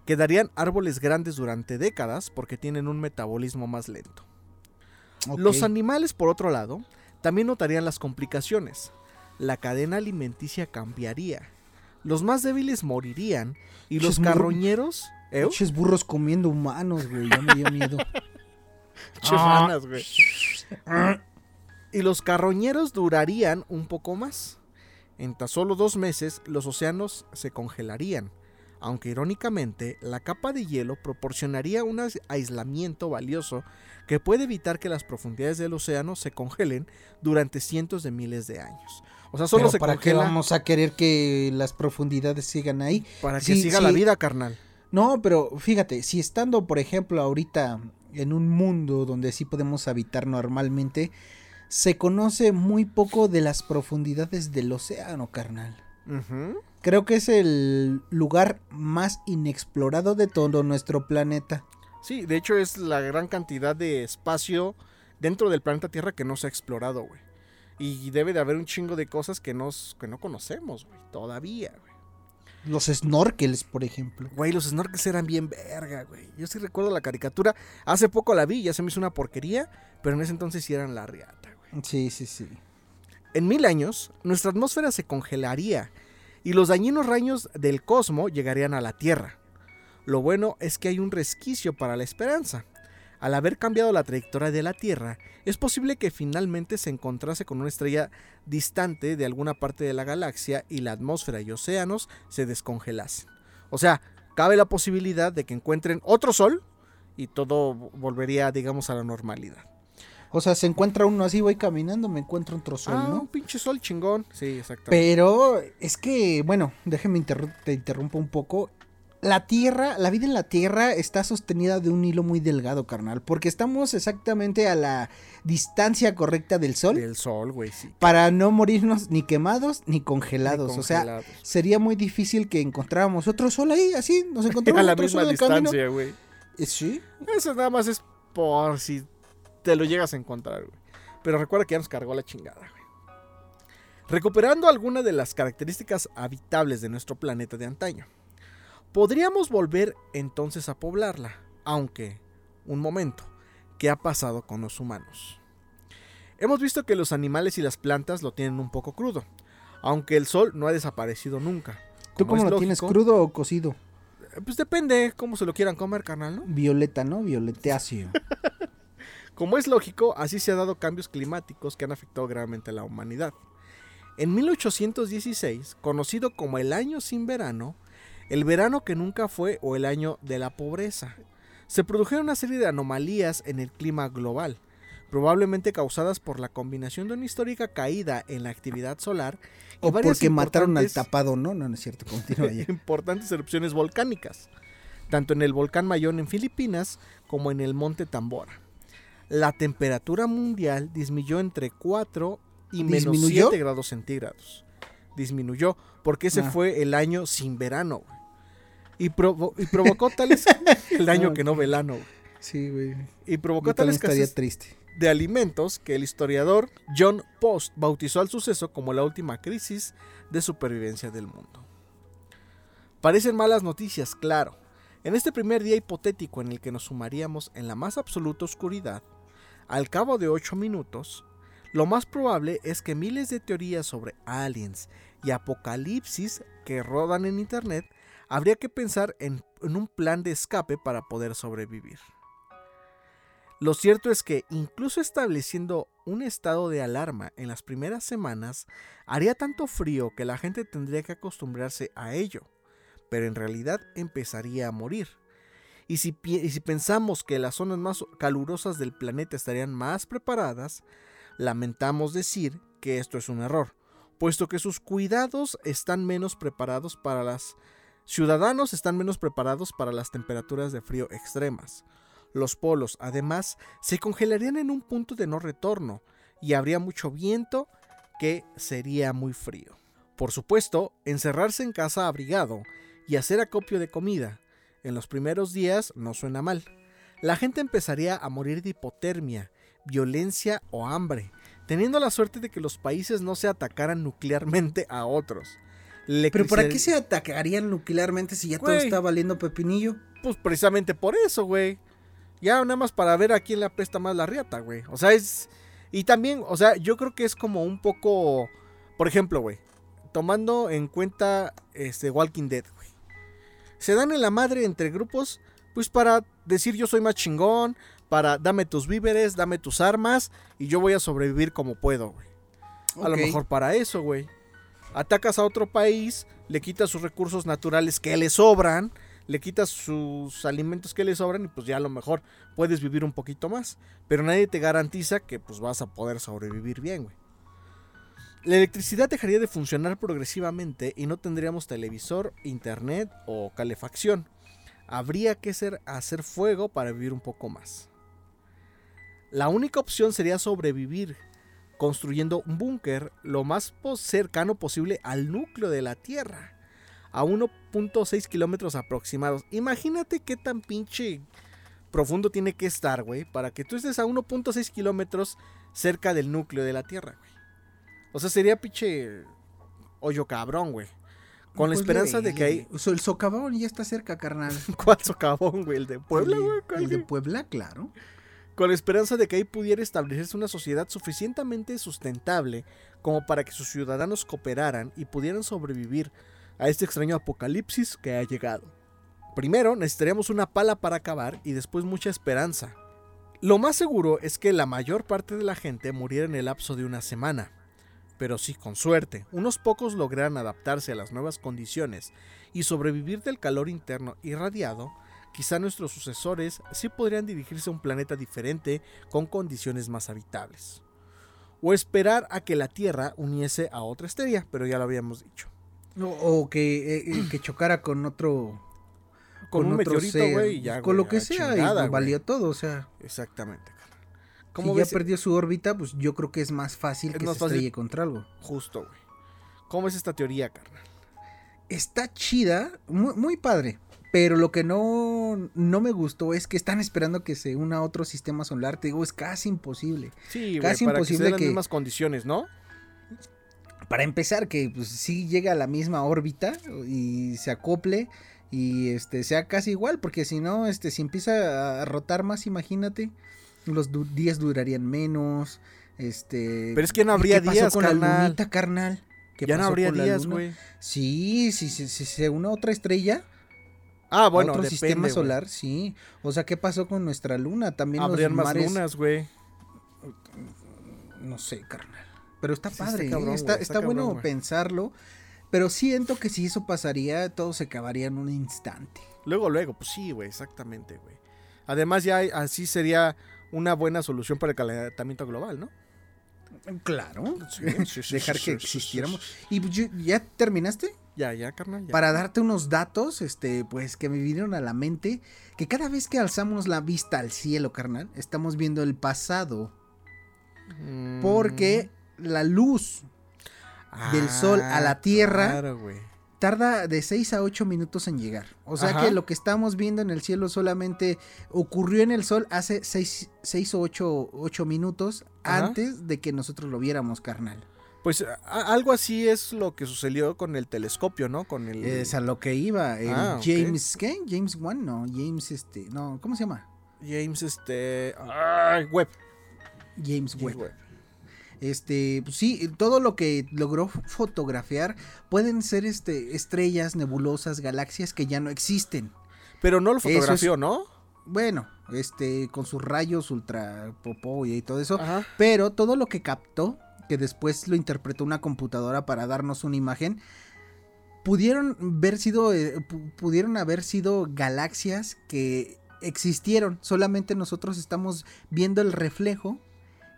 quedarían árboles grandes durante décadas porque tienen un metabolismo más lento. Los animales, por otro lado, también notarían las complicaciones. La cadena alimenticia cambiaría. Los más débiles morirían y los carroñeros... ¿Eh? Burros comiendo humanos, güey. Ya me dio miedo. Che, ranas, güey. Y los carroñeros durarían un poco más. En tan solo dos meses los océanos se congelarían, aunque irónicamente la capa de hielo proporcionaría un ais- aislamiento valioso que puede evitar que las profundidades del océano se congelen durante cientos de miles de años. O sea, solo Pero se ¿Para qué vamos a querer que las profundidades sigan ahí? para que Sí, siga sí. la vida, carnal. No, pero fíjate, si estando, por ejemplo, ahorita en un mundo donde sí podemos habitar normalmente, se conoce muy poco de las profundidades del océano, carnal. Creo que es el lugar más inexplorado de todo nuestro planeta. Sí, de hecho es la gran cantidad de espacio dentro del planeta Tierra que no se ha explorado, güey. Y debe de haber un chingo de cosas que, nos, que no conocemos, güey. Todavía, güey. Los snorkels, por ejemplo. Güey, los snorkels eran bien verga, güey. Yo sí recuerdo la caricatura. Hace poco la vi, ya se me hizo una porquería. Pero en ese entonces sí eran la riata, güey. Sí, sí, sí. En mil años, nuestra atmósfera se congelaría. Y los dañinos rayos del cosmos llegarían a la Tierra. Lo bueno es que hay un resquicio para la esperanza. Al haber cambiado la trayectoria de la Tierra, es posible que finalmente se encontrase con una estrella distante de alguna parte de la galaxia y la atmósfera y océanos se descongelasen. O sea, cabe la posibilidad de que encuentren otro sol y todo volvería, digamos, a la normalidad. O sea, se encuentra uno así, voy caminando, me encuentro otro sol, ah, ¿no? un pinche sol chingón. Sí, exactamente. Pero es que, bueno, déjeme te interrumpo un poco. La Tierra, la vida en la Tierra está sostenida de un hilo muy delgado, carnal, porque estamos exactamente a la distancia correcta del Sol Del sol, güey, sí. para no morirnos ni quemados ni congelados. Ni O sea, congelados. sería muy difícil que encontráramos otro sol ahí, así, nos encontramos a la otro misma sol distancia, güey. Eh, Sí. Eso nada más es por si te lo llegas a encontrar, güey. Pero recuerda que ya nos cargó la chingada, güey. Recuperando algunas de las características habitables de nuestro planeta de antaño. Podríamos volver entonces a poblarla, aunque, un momento, ¿qué ha pasado con los humanos? Hemos visto que los animales y las plantas lo tienen un poco crudo, aunque el sol no ha desaparecido nunca. ¿Tú cómo lo tienes, crudo o cocido? eh, Pues depende cómo se lo quieran comer, carnal, ¿no? Violeta, ¿no? Violetáceo. Como es lógico, así se han dado cambios climáticos que han afectado gravemente a la humanidad. En 1816, conocido como el año sin verano, el verano que nunca fue o el año de la pobreza, se produjeron una serie de anomalías en el clima global, probablemente causadas por la combinación de una histórica caída en la actividad solar y o varias porque mataron al importantes- tapado, ¿no? No, no es cierto. Continúa ya. importantes erupciones volcánicas, tanto en el volcán Mayón en Filipinas como en el monte Tambora. La temperatura mundial disminuyó entre 4 y menos ¿Disminuyó? 7 grados centígrados. Disminuyó porque ese Ah. fue el año sin verano. güey. Y, provo- y provocó tales el año Ah, que no verano. güey. Sí, güey. Y provocó Yo tal también estaría escasez triste. de alimentos que el historiador John Post bautizó al suceso como la última crisis de supervivencia del mundo. Parecen malas noticias, claro. En este primer día hipotético en el que nos sumaríamos en la más absoluta oscuridad, al cabo de 8 minutos, lo más probable es que miles de teorías sobre aliens y apocalipsis que rodan en internet habría que pensar en, un plan de escape para poder sobrevivir. Lo cierto es que incluso estableciendo un estado de alarma en las primeras semanas, haría tanto frío que la gente tendría que acostumbrarse a ello, pero en realidad empezaría a morir. Y si, y si pensamos que las zonas más calurosas del planeta estarían más preparadas, lamentamos decir que esto es un error, puesto que sus cuidados están menos preparados para las ciudadanos están menos preparados para las temperaturas de frío extremas. Los polos, además, se congelarían en un punto de no retorno y habría mucho viento que sería muy frío. Por supuesto, encerrarse en casa abrigado y hacer acopio de comida en los primeros días no suena mal. La gente empezaría a morir de hipotermia, violencia o hambre, teniendo la suerte de que los países no se atacaran nuclearmente a otros. Pero ¿para qué se atacarían nuclearmente si ya todo está valiendo pepinillo? Pues precisamente por eso, güey. Ya nada más para ver a quién le apesta más la riata, güey. O sea, es... Y también, o sea, yo creo que es como un poco... Por ejemplo, güey. Tomando en cuenta este Walking Dead, güey. Se dan en la madre entre grupos, pues para decir yo soy más chingón, para dame tus víveres, dame tus armas y yo voy a sobrevivir como puedo, güey. A lo mejor para eso, güey. Atacas a otro país, le quitas sus recursos naturales que le sobran, le quitas sus alimentos que le sobran y pues ya a lo mejor puedes vivir un poquito más. Pero nadie te garantiza que pues vas a poder sobrevivir bien, güey. La electricidad dejaría de funcionar progresivamente y no tendríamos televisor, internet o calefacción. Habría que hacer fuego para vivir un poco más. La única opción sería sobrevivir construyendo un búnker lo más cercano posible al núcleo de la Tierra, a 1.6 kilómetros aproximados. Imagínate qué tan pinche profundo tiene que estar, güey, para que tú estés a 1.6 kilómetros cerca del núcleo de la Tierra, güey. O sea, sería pinche hoyo cabrón, güey. Con la Pues esperanza de que hay... O sea, el socavón ya está cerca, carnal. ¿Cuál socavón, güey? ¿El de Puebla, El de- güey? ¿Cuál, El de güey? Puebla, claro. Con la esperanza de que ahí pudiera establecerse una sociedad suficientemente sustentable como para que sus ciudadanos cooperaran y pudieran sobrevivir a este extraño apocalipsis que ha llegado. Primero necesitaríamos una pala para acabar y después mucha esperanza. Lo más seguro es que la mayor parte de la gente muriera en el lapso de una semana. Pero sí, con suerte, unos pocos lograran adaptarse a las nuevas condiciones y sobrevivir del calor interno irradiado, quizá nuestros sucesores sí podrían dirigirse a un planeta diferente con condiciones más habitables. O esperar a que la Tierra uniese a otra estrella, pero ya lo habíamos dicho. O, o que, eh, eh, que chocara con otro. Con, un otro meteorito, güey. Con lo que sea, chingada, y valió todo. O sea, Exactamente, carnal. si ¿Cómo ya perdió su órbita, pues yo creo que es más fácil Es que más se fácil. estrelle contra algo. Justo, güey. ¿Cómo es esta teoría, carnal? Está chida, muy, muy padre. Pero lo que no, no me gustó es que están esperando que se una a otro sistema solar. Te digo, es casi imposible. Sí, Casi para que se imposible den las que- mismas condiciones, ¿no? Para empezar, que pues sí llega a la misma órbita y se acople y este sea casi igual, porque si no, este, si empieza a rotar más, imagínate, los du- días durarían menos, Este. Pero es que no habría ¿qué pasó días, con carnal? la lunita, carnal? ¿Qué Ya no pasó habría con la días, güey. Sí, sí, sí, sí, se une a otra estrella, Ah, a bueno, otro depende, sistema solar, sí. O sea, ¿qué pasó con nuestra luna? También Habrían los más lunas, güey. no sé, carnal. Pero está Sí, padre, ¿eh? cabrón, está, está bueno pensarlo. Pero siento que si eso pasaría, todo se acabaría en un instante. Luego, luego, pues sí, güey, exactamente, güey. Además, ya hay- así sería una buena solución para el calentamiento global, ¿no? Claro. Sí, sí, sí, Dejar que existiéramos. ¿Y ya terminaste? Ya, ya, carnal. Ya. Para darte unos datos, este, pues que me vinieron a la mente, que cada vez que alzamos la vista al cielo, carnal, estamos viendo el pasado. Mm. Porque la luz del sol a la tierra Ah, Claro, tarda de 6 a 8 minutos en llegar. O sea Ajá. que lo que estamos viendo en el cielo solamente ocurrió en el sol hace 6, o 8, minutos Ajá. antes de que nosotros lo viéramos, carnal. Pues algo así es lo que sucedió con el telescopio, ¿no? Con el. Es a lo que iba. El Ah. James, ¿qué? James Wan, no. James, este, no, ¿cómo se llama? James, este. Webb. James James Webb. Webb. Este, pues sí, todo lo que logró fotografiar pueden ser este estrellas, nebulosas, galaxias que ya no existen. Pero no lo es- fotografió, ¿no? Bueno, este, con sus rayos ultra popó y todo eso. Ajá. Pero todo lo que captó, que después lo interpretó una computadora para darnos una imagen, pudieron haber sido, eh, pu- pudieron haber sido galaxias que existieron. Solamente nosotros estamos viendo el reflejo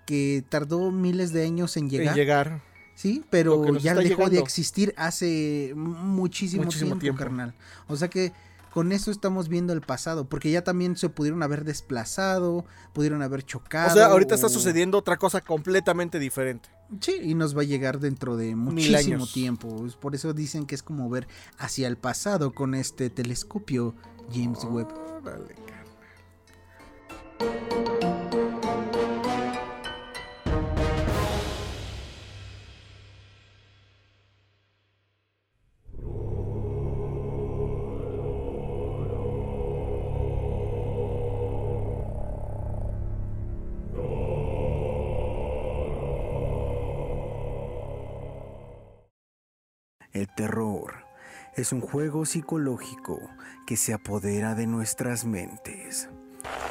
que tardó miles de años en llegar. En llegar. Sí, pero ya dejó de existir hace muchísimo, Muchísimo tiempo, tiempo. carnal. O sea que con eso estamos viendo el pasado, porque ya también se pudieron haber desplazado, pudieron haber chocado. O sea, ahorita está sucediendo otra cosa completamente diferente. Sí, y nos va a llegar dentro de muchísimo tiempo. Por eso dicen que es como ver hacia el pasado con este telescopio James Webb. Órale, es un juego psicológico que se apodera de nuestras mentes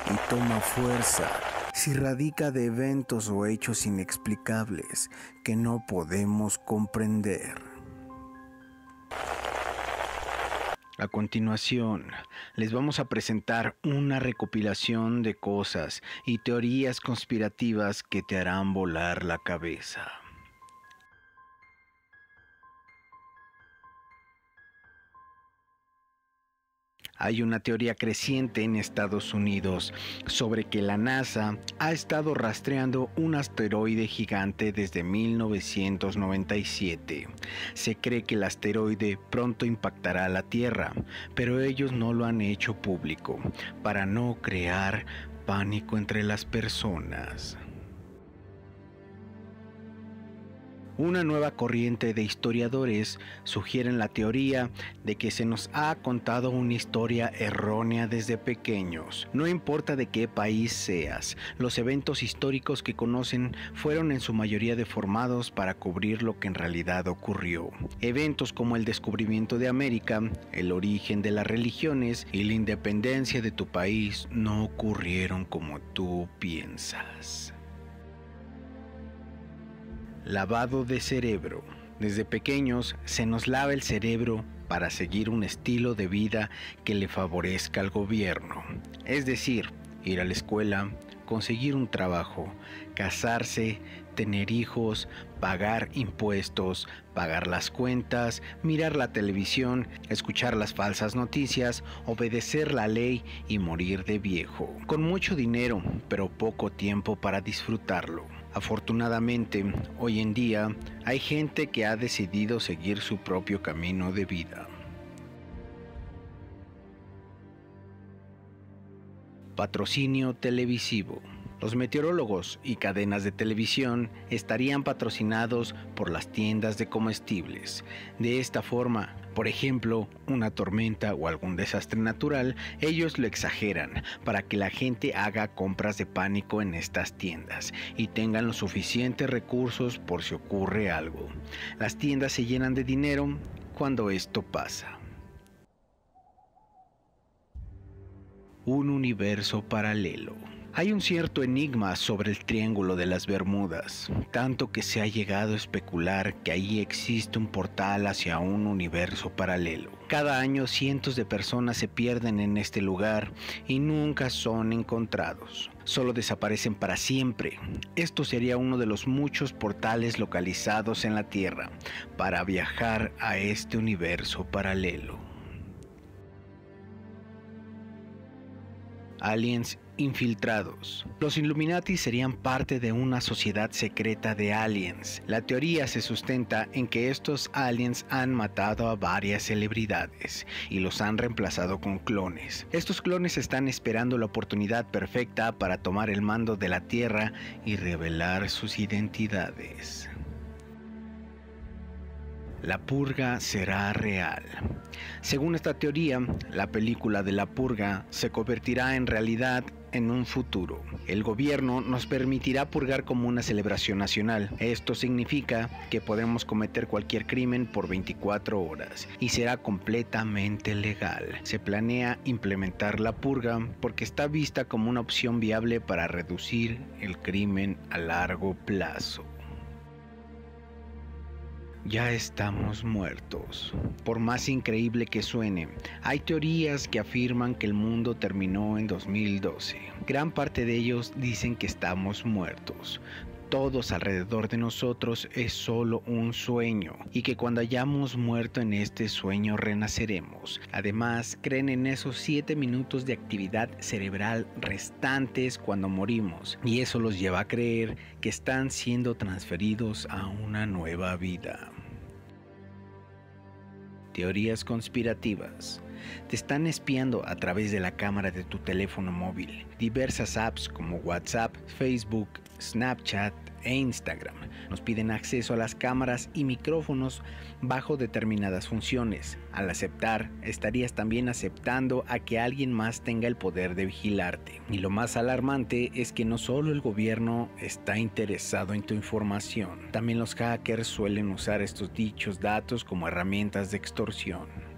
y toma fuerza si radica de eventos o hechos inexplicables que no podemos comprender. A continuación, les vamos a presentar una recopilación de cosas y teorías conspirativas que te harán volar la cabeza. Hay una teoría creciente en Estados Unidos sobre que la NASA ha estado rastreando un asteroide gigante desde 1997. Se cree que el asteroide pronto impactará a la Tierra, pero ellos no lo han hecho público para no crear pánico entre las personas. Una nueva corriente de historiadores sugieren la teoría de que se nos ha contado una historia errónea desde pequeños. No importa de qué país seas, los eventos históricos que conocen fueron en su mayoría deformados para cubrir lo que en realidad ocurrió. Eventos como el descubrimiento de América, el origen de las religiones y la independencia de tu país no ocurrieron como tú piensas. Lavado de cerebro. Desde pequeños se nos lava el cerebro para seguir un estilo de vida que le favorezca al gobierno. Es decir, ir a la escuela, conseguir un trabajo, casarse, tener hijos, pagar impuestos, pagar las cuentas, mirar la televisión, escuchar las falsas noticias, obedecer la ley y morir de viejo. Con mucho dinero, pero poco tiempo para disfrutarlo. Afortunadamente, hoy en día hay gente que ha decidido seguir su propio camino de vida. Patrocinio televisivo. Los meteorólogos y cadenas de televisión estarían patrocinados por las tiendas de comestibles. De esta forma, por ejemplo, una tormenta o algún desastre natural, ellos lo exageran para que la gente haga compras de pánico en estas tiendas y tengan los suficientes recursos por si ocurre algo. Las tiendas se llenan de dinero cuando esto pasa. Un universo paralelo. Hay un cierto enigma sobre el Triángulo de las Bermudas, tanto que se ha llegado a especular que ahí existe un portal hacia un universo paralelo. Cada año cientos de personas se pierden en este lugar y nunca son encontrados. Solo desaparecen para siempre. Esto sería uno de los muchos portales localizados en la Tierra para viajar a este universo paralelo. Aliens infiltrados. Los Illuminati serían parte de una sociedad secreta de aliens. La teoría se sustenta en que estos aliens han matado a varias celebridades y los han reemplazado con clones. Estos clones están esperando la oportunidad perfecta para tomar el mando de la Tierra y revelar sus identidades. La purga será real. Según esta teoría, la película de la purga se convertirá en realidad en un futuro. El gobierno nos permitirá purgar como una celebración nacional. Esto significa que podemos cometer cualquier crimen por 24 horas y será completamente legal. Se planea implementar la purga porque está vista como una opción viable para reducir el crimen a largo plazo. Ya estamos muertos. Por más increíble que suene, hay teorías que afirman que el mundo terminó en 2012. Gran parte de ellos dicen que estamos muertos. Todos alrededor de nosotros es solo un sueño y que cuando hayamos muerto en este sueño renaceremos. Además, creen en esos 7 minutos de actividad cerebral restantes cuando morimos y eso los lleva a creer que están siendo transferidos a una nueva vida. Teorías conspirativas. Te están espiando a través de la cámara de tu teléfono móvil. Diversas apps como WhatsApp, Facebook, Snapchat e Instagram nos piden acceso a las cámaras y micrófonos bajo determinadas funciones. Al aceptar, estarías también aceptando a que alguien más tenga el poder de vigilarte. Y lo más alarmante es que no solo el gobierno está interesado en tu información, también los hackers suelen usar estos dichos datos como herramientas de extorsión.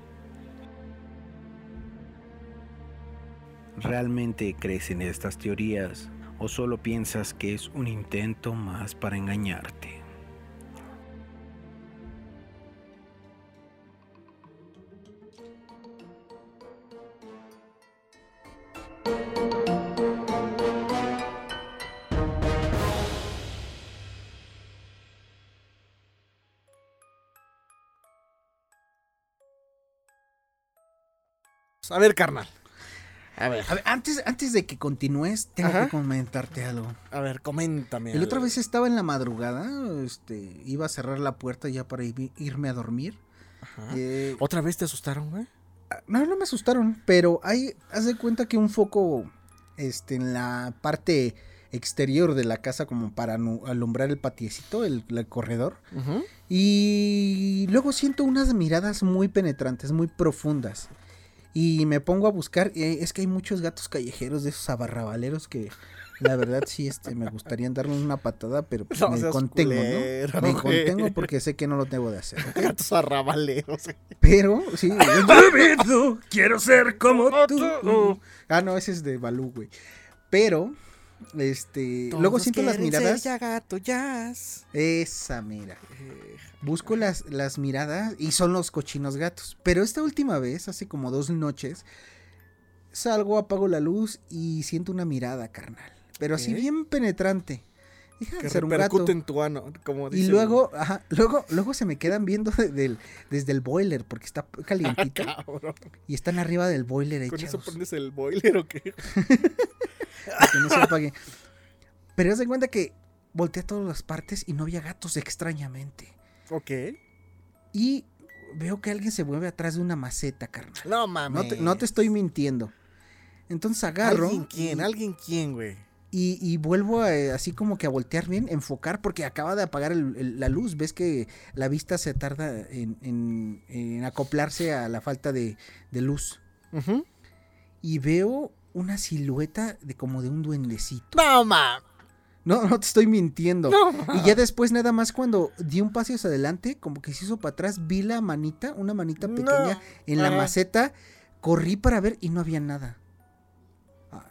¿Realmente crees en estas teorías o solo piensas que es un intento más para engañarte? A ver, carnal. A ver, antes, antes de que continúes, tengo Ajá. que comentarte algo. A ver, coméntame. La otra vez estaba en la madrugada, este, iba a cerrar la puerta ya para ir- irme a dormir. Ajá. Eh, ¿Otra vez te asustaron, güey? no, no me asustaron, pero hay, haz de cuenta que un foco, este, en la parte exterior de la casa como para alumbrar el patiecito, el, el corredor. Ujú. Y luego siento unas miradas muy penetrantes, muy profundas. Y me pongo a buscar. eh, es que hay muchos gatos callejeros de esos abarrabaleros que la verdad sí este, me gustaría darle una patada, pero pues, No me contengo, culero, ¿no? Me güey. contengo porque sé que no lo debo de hacer. ¿ok? Gatos arrabaleros. Pero, sí. quiero ser como tú. Ah, no, ese es de Balú, güey. Pero, este. luego siento las miradas. ya gato, jazz. Esa mira. Busco las, las miradas y son los cochinos gatos. Pero esta última vez, hace como dos noches, salgo, apago la luz y siento una mirada, carnal. Pero así bien penetrante. Que "Ha de ser un gato. en tu ano, como Y luego, ajá, luego, luego se me quedan viendo de- del- desde el boiler porque está el- calientito Ah, y están arriba del boiler ¿Con eso prendes el boiler o qué? que no se apague. Pero haz de cuenta que volteé a todas las partes y no había gatos extrañamente. Ok. Y veo que alguien se mueve atrás de una maceta, carnal. No mames. No te, no te estoy mintiendo. Entonces agarro. ¿Alguien quién? ¿Alguien quién, güey? Y, y vuelvo a, eh, así como que a voltear bien, enfocar, porque acaba de apagar el- el- la luz. Ves que la vista se tarda en, en- en acoplarse a la falta de, de luz. Y veo una silueta de como de un duendecito. No, ma. No, no te estoy mintiendo. No, Y ya después nada más cuando di un paso hacia adelante, como que se hizo para atrás, vi la manita, una manita No. pequeña en la Ajá. maceta, corrí para ver y no había nada.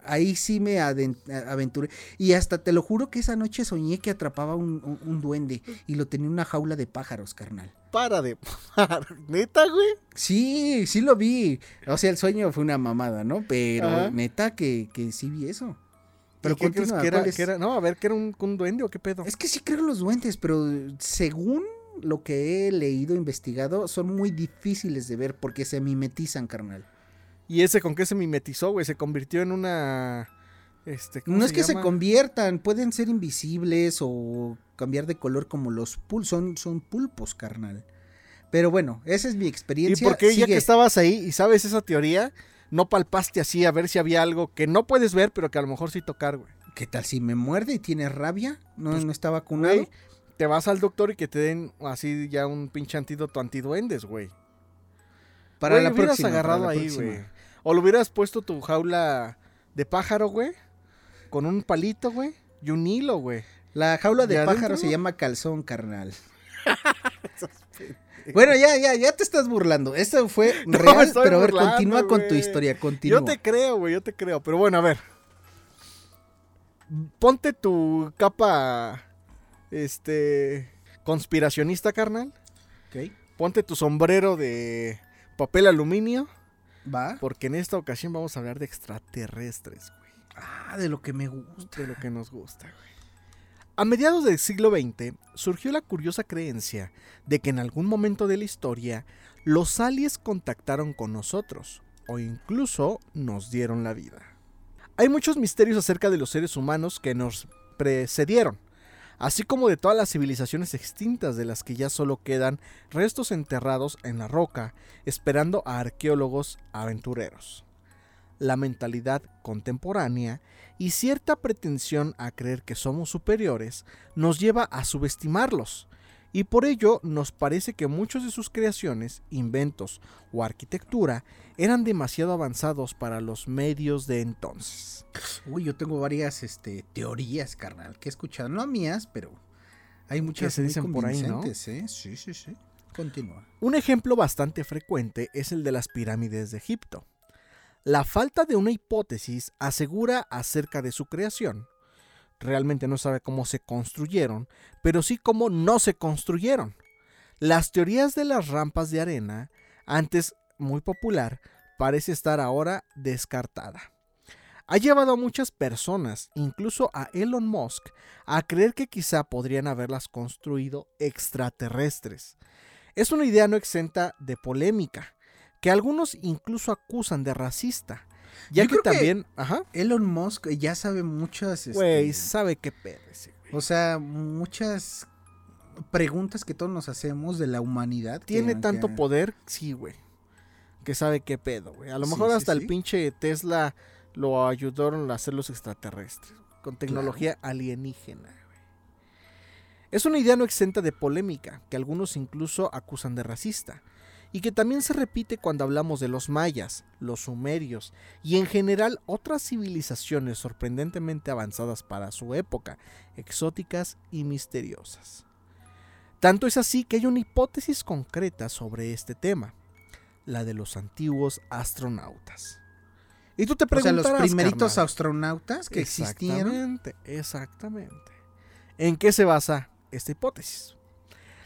Ahí sí me aventuré. Y hasta te lo juro que esa noche soñé que atrapaba un, un- un duende y lo tenía en una jaula de pájaros, carnal. Para de. Neta, güey. Sí, sí lo vi. O sea, el sueño fue una mamada, ¿no? Pero Ajá. neta que, que sí vi eso. ¿Pero qué crees que era. No, a ver, ¿que era un, un duende o qué pedo? Es que sí creo los duendes, pero según lo que he leído, investigado, son muy difíciles de ver porque se mimetizan, carnal. ¿Y ese con qué se mimetizó, güey? Se convirtió en una. Este, ¿cómo No es que se conviertan, pueden ser invisibles o cambiar de color como los pulpos, son, son pulpos, carnal. Pero bueno, esa es mi ¿Y experiencia. por qué, ya que estabas ahí y sabes esa teoría, no palpaste así a ver si había algo que no puedes ver, pero que a lo mejor sí tocar, güey? ¿Qué tal si me muerde y tiene rabia? ¿No, Pues, no está vacunado? Güey, te vas al doctor y que te den así ya un pinche antídoto antiduendes, güey. Para Güey, la lo hubieras próxima. agarrado ahí, próxima. güey. O lo hubieras puesto tu jaula de pájaro, güey. Con un palito, güey. Y un hilo, güey. La jaula de ¿Y pájaro adentro? se llama calzón, carnal. bueno, ya, ya, ya te estás burlando. Esto fue No real, pero a ver, burlando, continúa con tu historia, continúa. Yo te creo, güey, yo te creo. Pero bueno, a ver. Ponte tu capa. Este. Conspiracionista, carnal. Ok, Ponte tu sombrero de papel aluminio. Va. Porque en esta ocasión vamos a hablar de extraterrestres, güey. Ah, de lo que me gusta. De lo que nos gusta, güey. A mediados del siglo XX surgió la curiosa creencia de que en algún momento de la historia los aliens contactaron con nosotros o incluso nos dieron la vida. Hay muchos misterios acerca de los seres humanos que nos precedieron, así como de todas las civilizaciones extintas de las que ya solo quedan restos enterrados en la roca, esperando a arqueólogos aventureros. La mentalidad contemporánea y cierta pretensión a creer que somos superiores nos lleva a subestimarlos, y por ello nos parece que muchos de sus creaciones, inventos o arquitectura eran demasiado avanzados para los medios de entonces. Uy, yo tengo varias este, teorías, carnal, que he escuchado. No mías, pero hay muchas se muy dicen por ahí, ¿no? ¿eh? Sí, sí, sí. Continúa. Un ejemplo bastante frecuente es el de las pirámides de Egipto. La falta de una hipótesis asegura acerca de su creación. Realmente no sabe cómo se construyeron, pero sí cómo no se construyeron. Las teorías de las rampas de arena, antes muy popular, parece estar ahora descartada. Ha llevado a muchas personas, incluso a Elon Musk, a creer que quizá podrían haberlas construido extraterrestres. Es una idea no exenta de polémica, que algunos incluso acusan de racista, ya Yo que creo que- también, ajá, Elon Musk ya sabe muchas. este, güey, sabe qué pedo o sea, muchas preguntas que todos nos hacemos de la humanidad. que- Tiene tanto que- poder, sí, güey, que sabe qué pedo, güey. A lo Sí, mejor sí, hasta sí. el pinche Tesla lo ayudaron a hacer los extraterrestres, con tecnología alienígena. güey. Es una idea no exenta de polémica, que algunos incluso acusan de racista, y que también se repite cuando hablamos de los mayas, los sumerios y en general otras civilizaciones sorprendentemente avanzadas para su época, exóticas y misteriosas. Tanto es así que hay una hipótesis concreta sobre este tema, la de los antiguos astronautas. Y tú te O sea, preguntarás, los primeritos carnal, astronautas que existieron. Exactamente, exactamente. ¿En qué se basa esta hipótesis?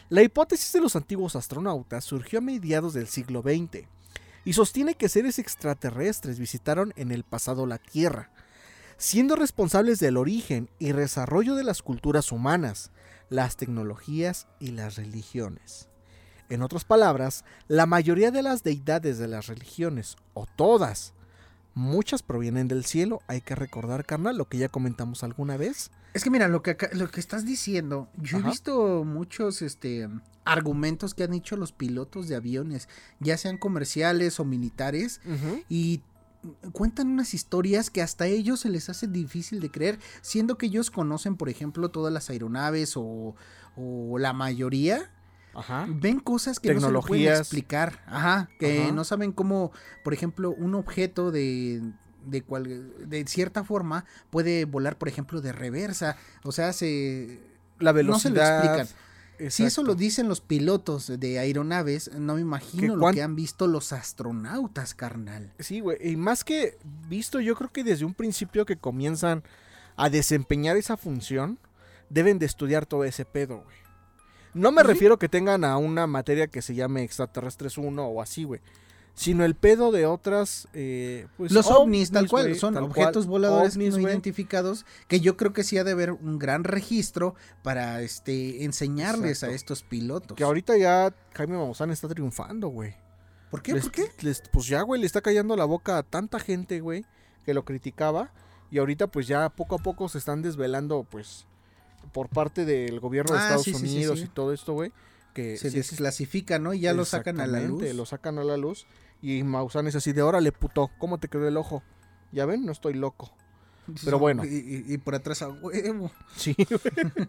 La hipótesis de los antiguos astronautas surgió a mediados del siglo XX y sostiene que seres extraterrestres visitaron en el pasado la Tierra, siendo responsables del origen y desarrollo de las culturas humanas, las tecnologías y las religiones. En otras palabras, la mayoría de las deidades de las religiones, o todas, muchas provienen del cielo, hay que recordar, carnal, lo que ya comentamos alguna vez. Es que mira, lo que, acá- lo que estás diciendo, yo Ajá. he visto muchos este, argumentos que han dicho los pilotos de aviones, ya sean comerciales o militares, y cuentan unas historias que hasta a ellos se les hace difícil de creer, siendo que ellos conocen, por ejemplo, todas las aeronaves o, o la mayoría. Ajá. Ven cosas que no se pueden explicar. Ajá, que Ajá. no saben cómo, por ejemplo, un objeto de, de, cual- de cierta forma puede volar, por ejemplo, de reversa. O sea, se... La No se lo velocidad. explican. Si eso lo dicen los pilotos de aeronaves, no me imagino Que lo que han visto los astronautas, carnal. Sí, güey. Y más que visto, yo creo que desde un principio que comienzan a desempeñar esa función, deben de estudiar todo ese pedo, güey. No me sí. refiero que tengan a una materia que se llame extraterrestres 1 o así, güey. Sino el pedo de otras. eh, pues, Los ovnis, tal cual, son tal objetos cual. voladores Ovnis, no identificados, que yo creo que sí ha de haber un gran registro para este enseñarles Exacto. a estos pilotos. Que ahorita ya Jaime Maussan está triunfando, güey. ¿Por qué? Les- ¿Por qué? les- pues ya, güey, le está callando la boca a tanta gente, güey, que lo criticaba. Y ahorita, pues ya poco a poco se están desvelando, pues, por parte del gobierno de Ah, Estados sí, sí, sí, Unidos sí. y todo esto, güey. Que Se desclasifica, ¿no? Y ya lo sacan a la luz. Lo sacan a la luz. Y Maussan es así de, órale, puto, ¿cómo te quedó el ojo? Ya ven, no estoy loco. pero bueno. Y, y- y por atrás a huevo. Sí, güey.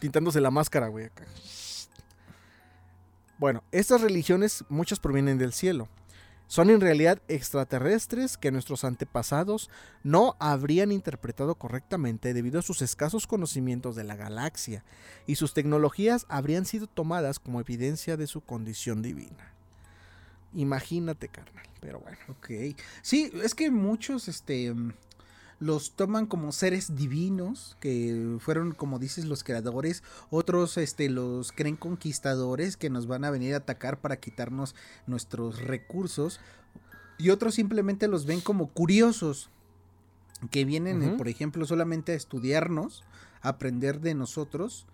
Tintándose la máscara, güey. acá. Bueno, estas religiones, muchas provienen del cielo. Son en realidad extraterrestres que nuestros antepasados no habrían interpretado correctamente debido a sus escasos conocimientos de la galaxia, y sus tecnologías habrían sido tomadas como evidencia de su condición divina. Imagínate, carnal, pero bueno. Ok. Sí, es que muchos, este, los toman como seres divinos, que fueron, como dices, los creadores. Otros, este, los creen conquistadores que nos van a venir a atacar para quitarnos nuestros recursos. Y otros simplemente los ven como curiosos, que vienen, por ejemplo, solamente a estudiarnos, a aprender de nosotros.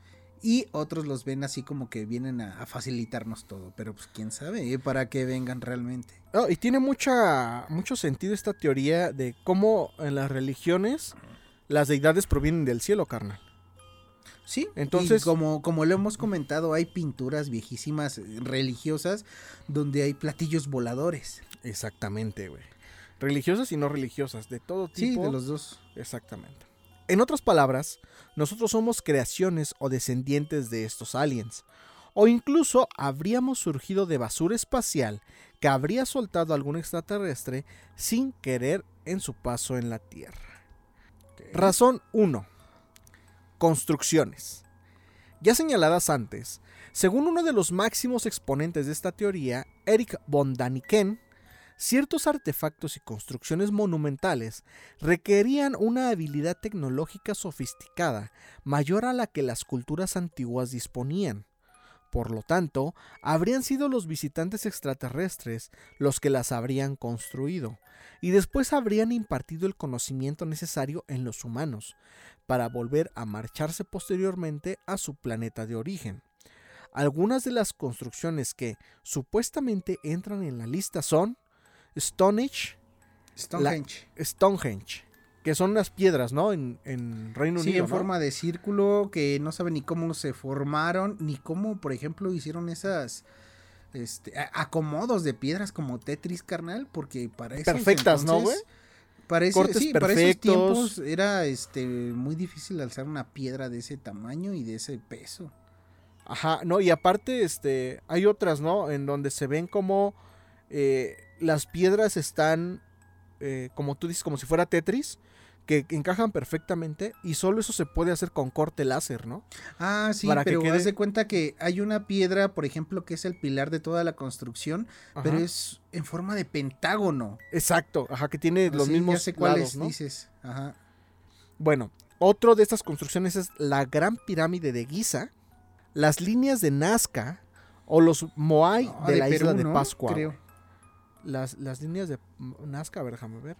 Y otros los ven así como que vienen a, a facilitarnos todo. Pero pues quién sabe, eh, para qué vengan realmente. Y tiene mucha, mucho sentido esta teoría de cómo en las religiones las deidades provienen del cielo, carnal. Sí, Entonces- y como, como lo hemos comentado, hay pinturas viejísimas eh, religiosas donde hay platillos voladores. Exactamente, güey. Religiosas y no religiosas, de todo Sí, tipo. de los dos. Exactamente. En otras palabras, nosotros somos creaciones o descendientes de estos aliens. O incluso habríamos surgido de basura espacial que habría soltado algún extraterrestre sin querer en su paso en la Tierra. Razón 1. Construcciones. Ya señaladas antes, según uno de los máximos exponentes de esta teoría, Eric von Daniken, ciertos artefactos y construcciones monumentales requerían una habilidad tecnológica sofisticada mayor a la que las culturas antiguas disponían. Por lo tanto, habrían sido los visitantes extraterrestres los que las habrían construido, y después habrían impartido el conocimiento necesario en los humanos, para volver a marcharse posteriormente a su planeta de origen. Algunas de las construcciones que supuestamente entran en la lista son Stonehenge, Stonehenge. Stonehenge, que son unas piedras, ¿no? En, en Reino sí, Unido. en ¿no? forma de círculo que no saben ni cómo se formaron, ni cómo, por ejemplo, hicieron esas este, acomodos de piedras como Tetris, carnal, porque para esos Perfectas, ¿no, Para, ese- Cortes sí, para esos tiempos era este, muy difícil alzar una piedra de ese tamaño y de ese peso. Ajá, no, y aparte, este, hay otras, ¿no? En donde se ven como eh, las piedras están, eh, como tú dices, como si fuera Tetris, que encajan perfectamente y solo eso se puede hacer con corte láser, ¿no? Ah, sí, Para que pero quede- haz de cuenta que hay una piedra, por ejemplo, que es el pilar de toda la construcción, pero es en forma de pentágono. Exacto, ajá, que tiene los mismos ya sé cuáles lados, ¿no? dices. Ajá. Bueno, otro de estas construcciones es la Gran Pirámide de Giza, las líneas de Nazca o los Moai Ah, de, la Perú, isla de ¿no? Pascua. Creo. Las, las líneas de Nazca, a ver, déjame ver.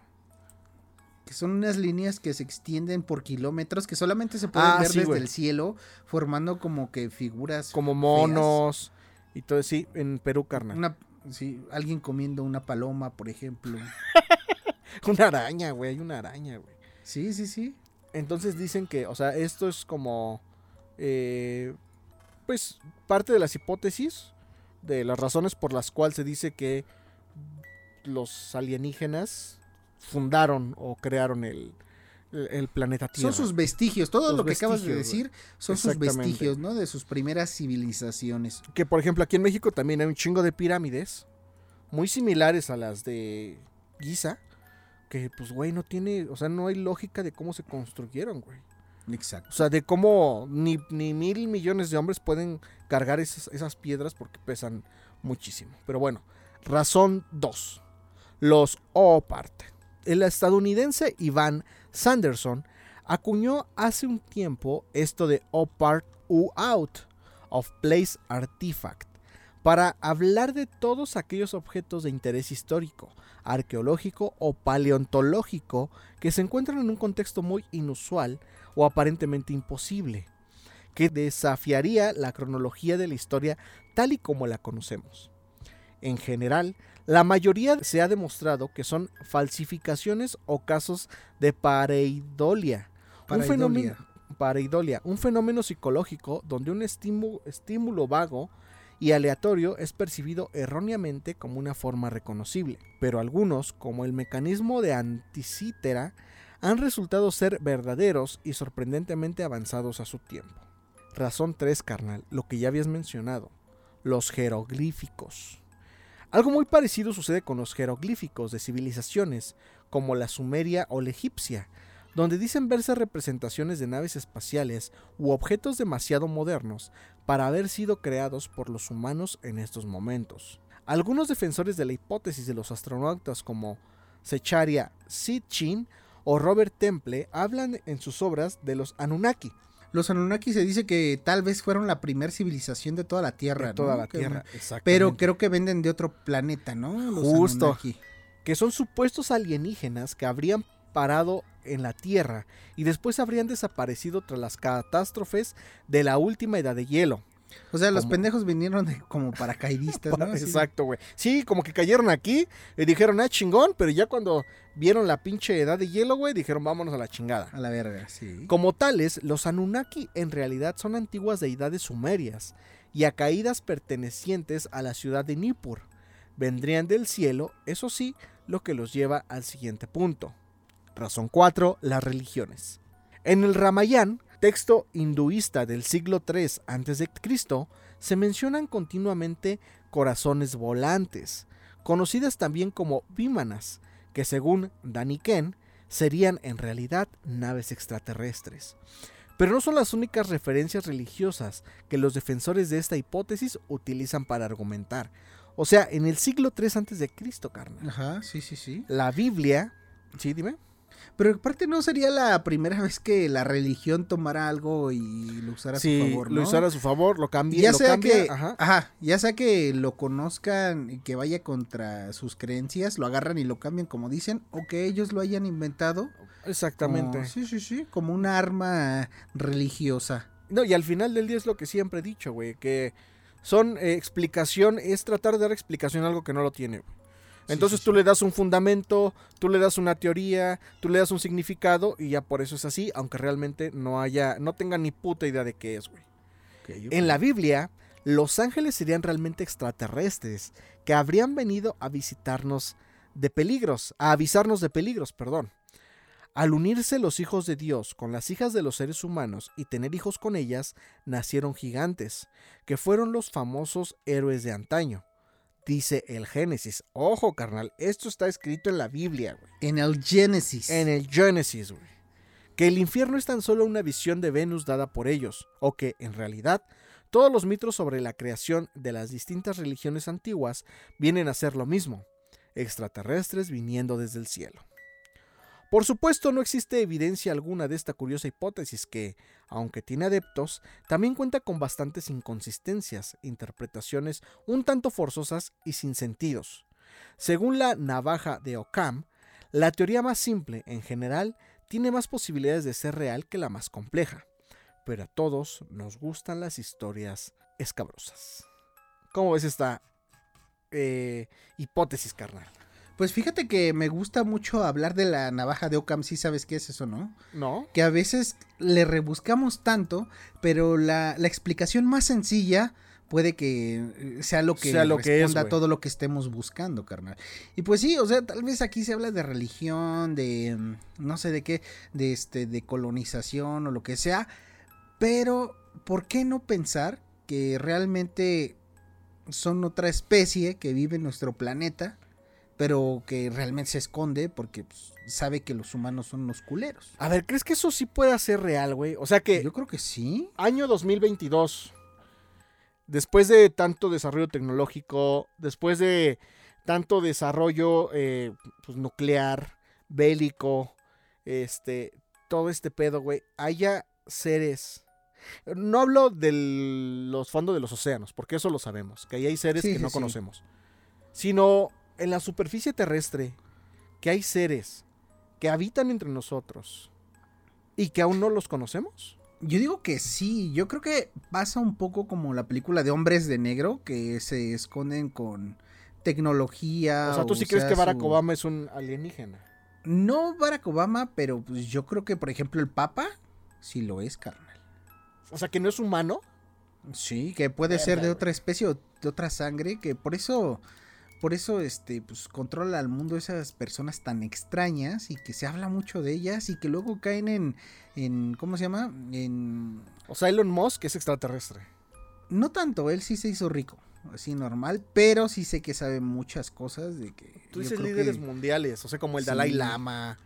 Que son unas líneas que se extienden por kilómetros que solamente se pueden Ah, ver sí, desde el cielo, formando como que figuras. Como feas. monos y todo, sí, en Perú, carnal. Una, Una, sí, alguien comiendo una paloma, por ejemplo. araña, güey, hay una araña, güey. Sí, sí, sí. Entonces dicen que, o sea, esto es como, eh, pues, parte de las hipótesis, de las razones por las cuales se dice que los alienígenas fundaron o crearon el, el- planeta Tierra. Son sus vestigios, todo Los lo que acabas de decir son sus vestigios, ¿no? De sus primeras civilizaciones. Que por ejemplo aquí en México también hay un chingo de pirámides muy similares a las de Giza. Que pues güey no tiene, o sea, no hay lógica de cómo se construyeron, güey. Exacto. O sea, de cómo ni, ni mil millones de hombres pueden cargar esas, esas piedras porque pesan muchísimo. Pero bueno, razón 2. Los OPART. El estadounidense Ivan Sanderson acuñó hace un tiempo esto de OPART U Out of Place Artifact para hablar de todos aquellos objetos de interés histórico, arqueológico o paleontológico que se encuentran en un contexto muy inusual o aparentemente imposible, que desafiaría la cronología de la historia tal y como la conocemos. En general, la mayoría se ha demostrado que son falsificaciones o casos de pareidolia, un fenómeno, pareidolia, un fenómeno psicológico donde un estímulo, estímulo vago y aleatorio es percibido erróneamente como una forma reconocible, pero algunos, como el mecanismo de anticítera, han resultado ser verdaderos y sorprendentemente avanzados a su tiempo. Razón 3, carnal, lo que ya habías mencionado, los jeroglíficos. Algo muy parecido sucede con los jeroglíficos de civilizaciones como la sumeria o la egipcia, donde dicen verse representaciones de naves espaciales u objetos demasiado modernos para haber sido creados por los humanos en estos momentos. Algunos defensores de la hipótesis de los astronautas como Secharia Sitchin o Robert Temple hablan en sus obras de los Anunnaki, Los Anunnaki se dice que tal vez fueron la primera civilización de toda la Tierra. de toda ¿no? la Que- Tierra. Pero creo que venden de otro planeta, ¿no? Los Justo. Anunnaki. que son supuestos alienígenas que habrían parado en la Tierra y después habrían desaparecido tras las catástrofes de la última edad de hielo. O sea, los pendejos vinieron de, como paracaidistas, ¿no? Exacto, güey. Sí, como que cayeron aquí y dijeron, ah, chingón, pero ya cuando vieron la pinche edad de hielo, güey, dijeron, vámonos a la chingada. A la verga, sí. Como tales, los Anunnaki en realidad son antiguas deidades sumerias y acaídas pertenecientes a la ciudad de Nippur. Vendrían del cielo, eso sí, lo que los lleva al siguiente punto. Razón 4. Las religiones. En el Ramayán, texto hinduista del siglo III a.C., se mencionan continuamente corazones volantes, conocidas también como vímanas, que según Daniken serían en realidad naves extraterrestres. Pero no son las únicas referencias religiosas que los defensores de esta hipótesis utilizan para argumentar. O sea, en el siglo III a.C., carnal. Ajá, sí, sí, sí. La Biblia. Sí, dime. Pero aparte no sería la primera vez que la religión tomara algo y lo usara a su favor, ¿no? lo usara a su favor, lo cambia. ya lo sea cambia, que, ajá. ajá. ya sea que lo conozcan y que vaya contra sus creencias, lo agarran y lo cambian como dicen, o que ellos lo hayan inventado. Exactamente. como- sí, sí, sí, como un arma religiosa. No, y al final del día es lo que siempre he dicho, güey, que son eh, explicación, es tratar de dar explicación a algo que no lo tiene. güey. Entonces sí, tú le das un fundamento, tú le das una teoría, tú le das un significado y ya por eso es así, aunque realmente no haya, no tenga ni puta idea de qué es, güey. En la Biblia, los ángeles serían realmente extraterrestres que habrían venido a visitarnos de peligros, a avisarnos de peligros, perdón. Al unirse los hijos de Dios con las hijas de los seres humanos y tener hijos con ellas, nacieron gigantes, que fueron los famosos héroes de antaño. Dice el Génesis. Ojo, carnal, esto está escrito en la Biblia, güey. En el Génesis. En el Génesis, güey. Que el infierno es tan solo una visión de Venus dada por ellos, o que, en realidad, todos los mitos sobre la creación de las distintas religiones antiguas vienen a ser lo mismo, extraterrestres viniendo desde el cielo. Por supuesto, no existe evidencia alguna de esta curiosa hipótesis que, aunque tiene adeptos, también cuenta con bastantes inconsistencias, interpretaciones un tanto forzosas y sin sentidos. Según la navaja de Occam, la teoría más simple, en general, tiene más posibilidades de ser real que la más compleja, pero a todos nos gustan las historias escabrosas. ¿Cómo ves esta eh, hipótesis, carnal? Pues fíjate que me gusta mucho hablar de la navaja de Ockham, si sabes qué es eso, ¿no? ¿No? Que a veces le rebuscamos tanto, pero la, la explicación más sencilla puede que eh, sea lo que Sea lo que es, responda a güey. todo lo que estemos buscando, carnal. Y pues sí, o sea, tal vez aquí se habla de religión, de mm, no sé de qué, de este de colonización o lo que sea, pero ¿por qué no pensar que realmente son otra especie que vive en nuestro planeta, pero que realmente se esconde porque pues, sabe que los humanos son unos culeros? A ver, ¿crees que eso sí puede ser real, güey? O sea que Yo creo que sí. año 2022, después de tanto desarrollo tecnológico, después de tanto desarrollo eh, pues, nuclear, bélico, este, todo este pedo, güey, haya seres. No hablo de los fondos de los océanos, porque eso lo sabemos, que ahí hay seres Sí, que no sí. conocemos, sino en la superficie terrestre, que hay seres que habitan entre nosotros y que aún no los conocemos. Yo digo que sí, yo creo que pasa un poco como la película de Hombres de Negro, que se esconden con tecnología. O sea, tú sí crees que Barack su- Obama es un alienígena. No Barack Obama, pero pues yo creo que, por ejemplo, el Papa sí lo es, carnal. O sea, que no es humano. Sí, que puede ser de otra especie o de otra sangre, que por eso, por eso, este, pues controla al mundo esas personas tan extrañas y que se habla mucho de ellas y que luego caen en, en, ¿cómo se llama? En, O sea, Elon Musk es extraterrestre. no tanto, él sí se hizo rico, así normal, pero sí sé que sabe muchas cosas de que. Tú dices líderes que- mundiales, o sea, como el Sí. Dalai Lama.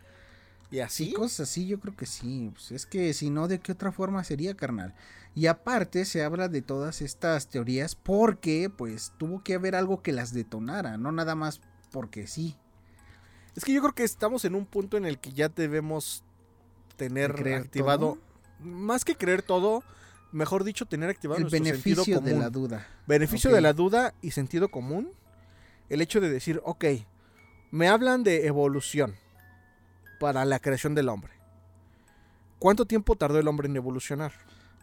Y Sí, así. cosas así, yo creo que sí. Pues es que si no, ¿de qué otra forma sería, carnal? Y aparte se habla de todas estas teorías porque, pues, tuvo que haber algo que las detonara, no nada más porque sí. Es que yo creo que estamos en un punto en el que ya debemos tener ¿De activado. Más que creer todo, mejor dicho, tener activado El nuestro sentido beneficio de común. la duda. Beneficio de la duda y sentido común. El hecho de decir, ok, me hablan de evolución para la creación del hombre. ¿Cuánto tiempo tardó el hombre en evolucionar?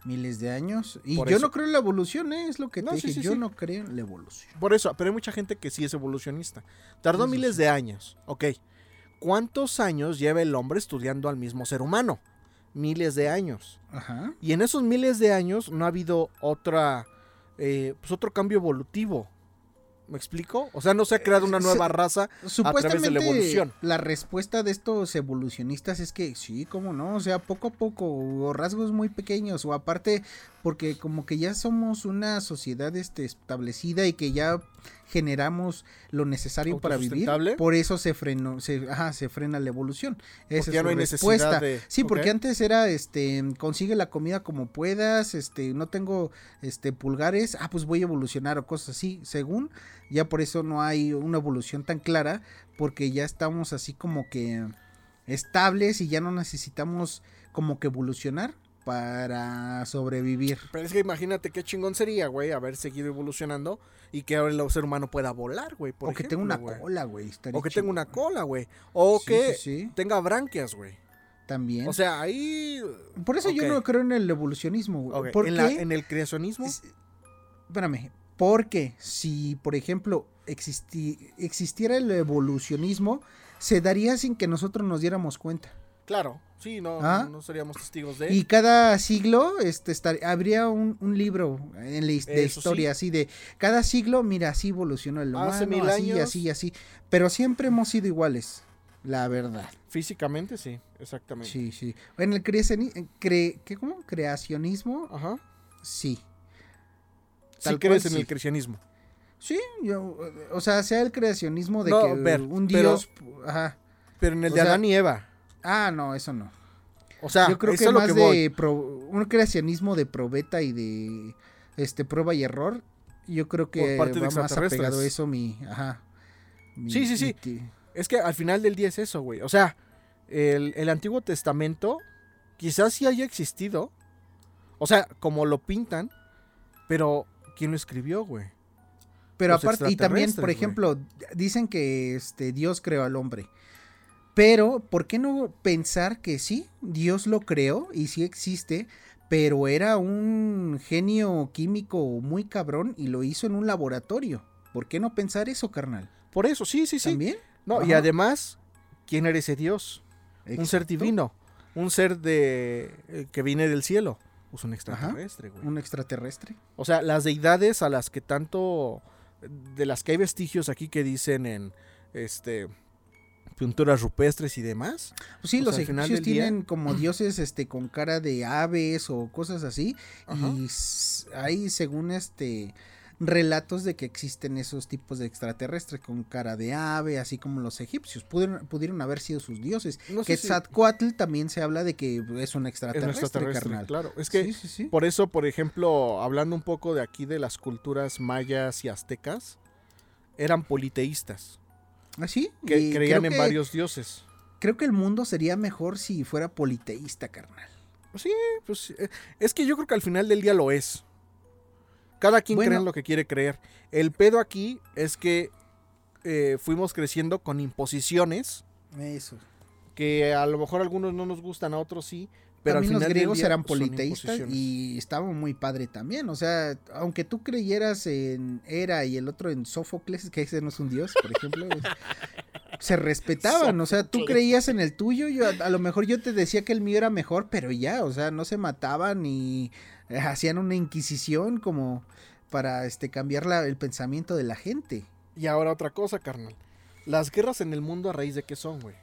Miles de años. Y Por yo eso. no creo en la evolución, ¿eh? es lo que te No, sí, dije. sí, yo sí. no creo en la evolución. Por eso, pero hay mucha gente que sí es evolucionista. Tardó miles de años. Ok. ¿Cuántos años lleva el hombre estudiando al mismo ser humano? Miles de años. Ajá. Y en esos miles de años no ha habido otra, eh, pues otro cambio evolutivo. ¿Me explico? O sea, no se ha creado una se- nueva raza. Supuestamente la evolución. la respuesta de estos evolucionistas es que sí, cómo no, o sea, poco a poco, o rasgos muy pequeños, o aparte, porque como que ya somos una sociedad este, establecida y que ya generamos lo necesario para vivir, por eso se frenó, se, ajá, se frena la evolución. Esa Porque ya es no hay respuesta. necesidad de. Sí, porque antes era, este, consigue la comida como puedas, este, no tengo, este, pulgares, ah, pues voy a evolucionar o cosas así, según, ya por eso no hay una evolución tan clara, porque ya estamos así como que estables y ya no necesitamos como que evolucionar para sobrevivir. Pero es que imagínate qué chingón sería, güey, haber seguido evolucionando y que ahora el ser humano pueda volar, güey. o que tenga una cola, güey. O que tenga una cola, güey. O que tenga branquias, güey. también. O sea, ahí. por eso yo no creo en el evolucionismo, güey. ¿Por en, la- qué? en el creacionismo. Es- Espérame, porque si, por ejemplo, existi- existiera el evolucionismo, se daría sin que nosotros nos diéramos cuenta. Claro, sí, no, ¿Ah? no seríamos testigos de. Y cada siglo este, estar- habría un, un libro en la de Eso historia así de cada siglo, mira, así evolucionó el humano, Hace mil así, años. así, así. Pero siempre hemos sido iguales, la verdad. Físicamente, sí, exactamente. Sí, sí. En el cre- ¿qué, cómo? creacionismo, Ajá. sí. Sí Tal crees cual, en el sí. cristianismo. Sí, yo, o sea, sea el creacionismo de No, que ver, un pero- dios, ajá. Pero en el O de sea, Adán y Eva. Ah, no, eso no. O sea, Yo creo eso que es lo más que voy. de pro- un creacionismo de probeta y de este prueba y error. Yo creo que Por parte de va más apegado a eso mi, ajá. mi- Sí, sí, sí. mi Es que al final del día es eso, güey. O sea, el, el Antiguo Testamento quizás sí haya existido. O sea, como lo pintan. Pero, ¿quién lo escribió, güey? Pero los aparte y también, por ejemplo, dicen que este Dios creó al hombre. Pero ¿por qué no pensar que sí, Dios lo creó y sí existe, pero era un genio químico muy cabrón y lo hizo en un laboratorio? ¿Por qué no pensar eso, carnal? Por eso, sí, sí, sí. ¿También? No, y además, ¿quién era ese Dios? Un ser divino. Un ser de eh, que viene del cielo. pues un extraterrestre, güey. Un extraterrestre. O sea, las deidades a las que tanto. de las que hay vestigios aquí que dicen en. Este. Pinturas rupestres y demás. Pues sí, O los sea, egipcios día- tienen como dioses este con cara de aves o cosas así. Ajá. Y hay, según este, relatos de que existen esos tipos de extraterrestres con cara de ave, así como los egipcios. Pudieron, pudieron haber sido sus dioses. No sé si- también se habla de que es un Es un extraterrestre, extraterrestre, carnal. claro. Es que Sí, sí, sí. por eso, por ejemplo, hablando un poco de aquí de las culturas mayas y aztecas, eran politeístas, ¿Ah, sí? que creían en que- varios dioses. Creo que el mundo sería mejor si fuera politeísta, carnal. Sí, pues eh, es que yo creo que al final del día lo es. Cada quien Bueno. cree en lo que quiere creer. El pedo aquí es que eh, fuimos creciendo con imposiciones Eso. que a lo mejor a algunos no nos gustan, a otros sí. Pero también al los final griegos día eran politeístas y estaban muy padre también. O sea, aunque tú creyeras en Hera y el otro en Sófocles, que ese no es un dios, por ejemplo, es- se respetaban. O sea, tú creías en el tuyo, yo, a, a lo mejor yo te decía que el mío era mejor, pero ya, o sea, no se mataban ni eh, hacían una inquisición como para este cambiar la- el pensamiento de la gente. Y ahora otra cosa, carnal. Las guerras en el mundo a raíz de qué son, güey.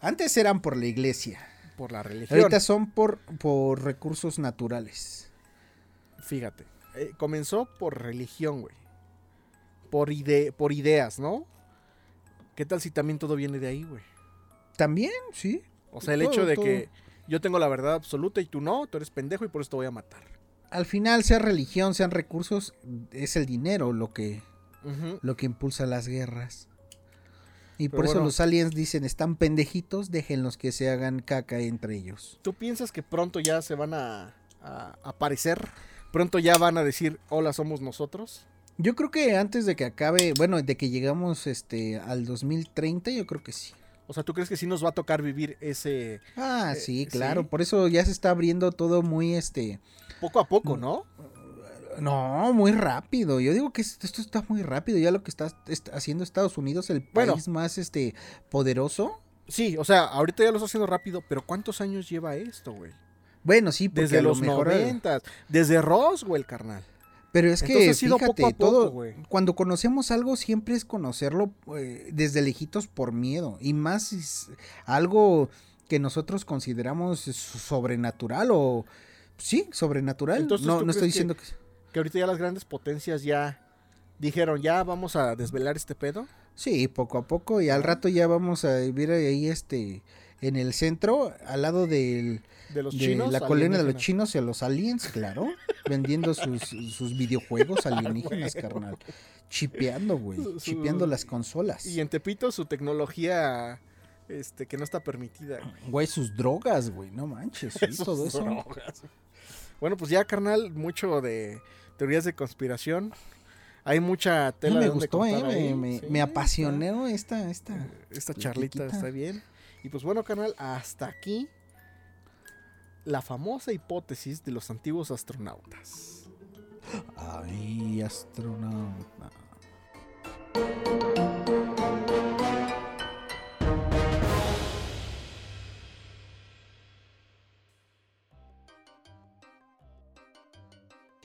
Antes eran por la iglesia, Por la religión. ahorita son por, por recursos naturales. Fíjate. eh, comenzó por religión, güey. Por, ide por ideas, ¿no? ¿Qué tal si también todo viene de ahí, güey? También, sí. O sea, el Todo, hecho de todo. que yo tengo la verdad absoluta y tú no, tú eres pendejo y por eso te voy a matar. al final, sea religión, sean recursos, es el dinero lo que, lo que impulsa las guerras. Y Pero por eso los aliens dicen, están pendejitos, déjenlos que se hagan caca entre ellos. ¿Tú piensas que pronto ya se van a, a aparecer? ¿Pronto ya van a decir, hola, somos nosotros? Yo creo que antes de que acabe, bueno, de que llegamos este al 2030, yo creo que sí. O sea, ¿tú crees que sí nos va a tocar vivir ese Ah, Eh, sí, sí. claro, por eso ya se está abriendo todo muy este poco a poco, no? No, muy rápido. Yo digo que es- esto está muy rápido, ya lo que está, est- haciendo Estados Unidos el Bueno. país más este poderoso. Sí, o sea, ahorita ya lo está haciendo rápido, pero ¿cuántos años lleva esto, güey? Bueno, sí, porque Desde a lo los mejor eh, noventas, desde Roswell, carnal. Pero es que, Entonces fíjate, poco a poco, todo, cuando conocemos algo siempre es conocerlo eh, desde lejitos por miedo. Y más es algo que nosotros consideramos sobrenatural o... Sí, sobrenatural. Entonces, no ¿tú no estoy crees que- diciendo que... Que ahorita ya las grandes potencias ya dijeron, ya vamos a desvelar este pedo. Sí, poco a poco. Y al rato ya vamos a vivir ahí este... En el centro, al lado del, De los de chinos. la colonia de los chinos y a los aliens, claro. vendiendo sus, sus videojuegos alienígenas, carnal. Chipeando, güey. Chipeando las consolas. Y en Tepito su tecnología este que no está permitida. güey. Güey, sus drogas, güey, no manches, Sus todo eso. drogas. Bueno, pues ya, carnal, mucho de teorías de conspiración. Hay mucha No, tela me de gustó, eh, cortar me, ahí. me, Sí, me está- apasionó esta, esta. Esta charlita está bien. Y pues bueno, carnal, hasta aquí la famosa hipótesis de los antiguos astronautas. Ay, astronauta.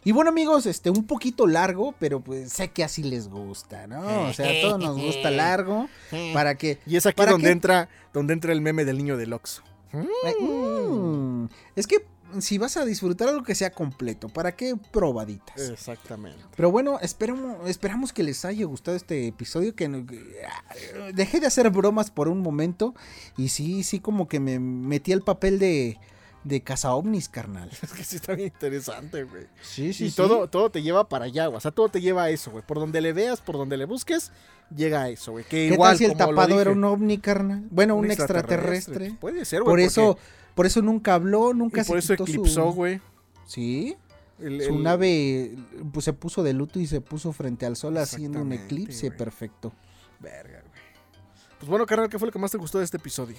Y bueno amigos, este un poquito largo, pero pues sé que así les gusta, ¿no? O sea, a todos nos gusta largo para que Y es aquí ¿Para donde entra donde entra el meme del niño del Oxxo. Mm, es que si vas a disfrutar algo que sea completo, ¿para qué probaditas? Exactamente. Pero bueno, esperamos, esperamos que les haya gustado este episodio. Que- ah, dejé de hacer bromas por un momento. Y sí, sí, como que me metí al papel de, de caza ovnis, carnal. Es que sí está bien interesante, güey. Sí, y todo, todo te lleva para allá, güey. O sea, todo te lleva a eso, güey. Por donde le veas, por donde le busques, llega a eso, güey. Que ¿Qué igual, tal si el tapado era un ovni, carnal? Bueno, un, extraterrestre. pues Puede ser, güey. Por eso, por eso nunca habló, nunca y por se eso quitó eclipsó, su... güey. Sí, El- su el- nave pues, se puso de luto y se puso frente al sol haciendo un eclipse perfecto. Verga, güey. Pues bueno, carnal, ¿qué fue lo que más te gustó de este episodio?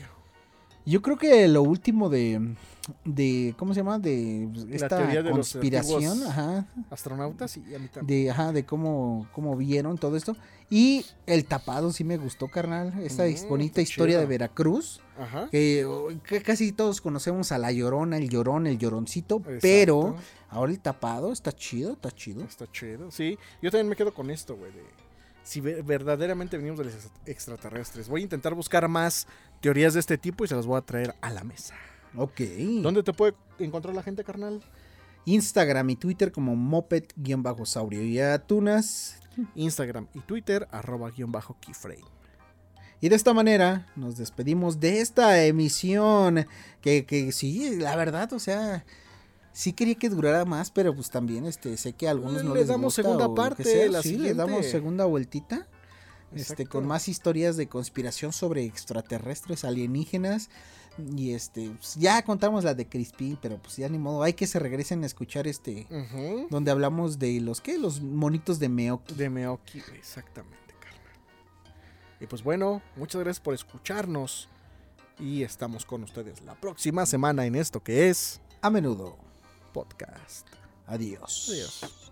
Yo creo que lo último de, de ¿cómo se llama? De esta de conspiración, ajá, Astronautas y a mí también. de, ajá, de cómo, cómo vieron todo esto. Y el tapado sí me gustó, carnal. Esta Mm, bonita historia de. Veracruz. Ajá. Que, que casi todos conocemos a la llorona, el llorón, el lloroncito. Exacto. Pero ahora el tapado está chido, está chido. Está chido. Sí, yo también me quedo con esto, güey. de Si ve- verdaderamente venimos de los ex- extraterrestres. Voy a intentar buscar más teorías de este tipo y se las voy a traer a la mesa. Ok. ¿Dónde te puede encontrar la gente, carnal? Instagram y Twitter como moped-saurio. Y a Tunas. Instagram y Twitter, arroba guion bajo keyframe. Y de esta manera nos despedimos de esta emisión. Que, que sí, la verdad, o sea, sí quería que durara más, pero pues también este, sé que a algunos no Le les damos gusta segunda parte, sea. la sí, le siguiente. damos segunda vueltita. Este, con más historias de conspiración sobre extraterrestres, alienígenas. Y este, pues, ya contamos la de Crispin, pero pues ya ni modo, hay que se regresen a escuchar este, donde hablamos de los que, los monitos de Meoki. De Meoki, exactamente, carnal. Y pues bueno, muchas gracias por escucharnos. Y estamos con ustedes la próxima semana en esto que es A menudo. podcast. Adiós. Adiós.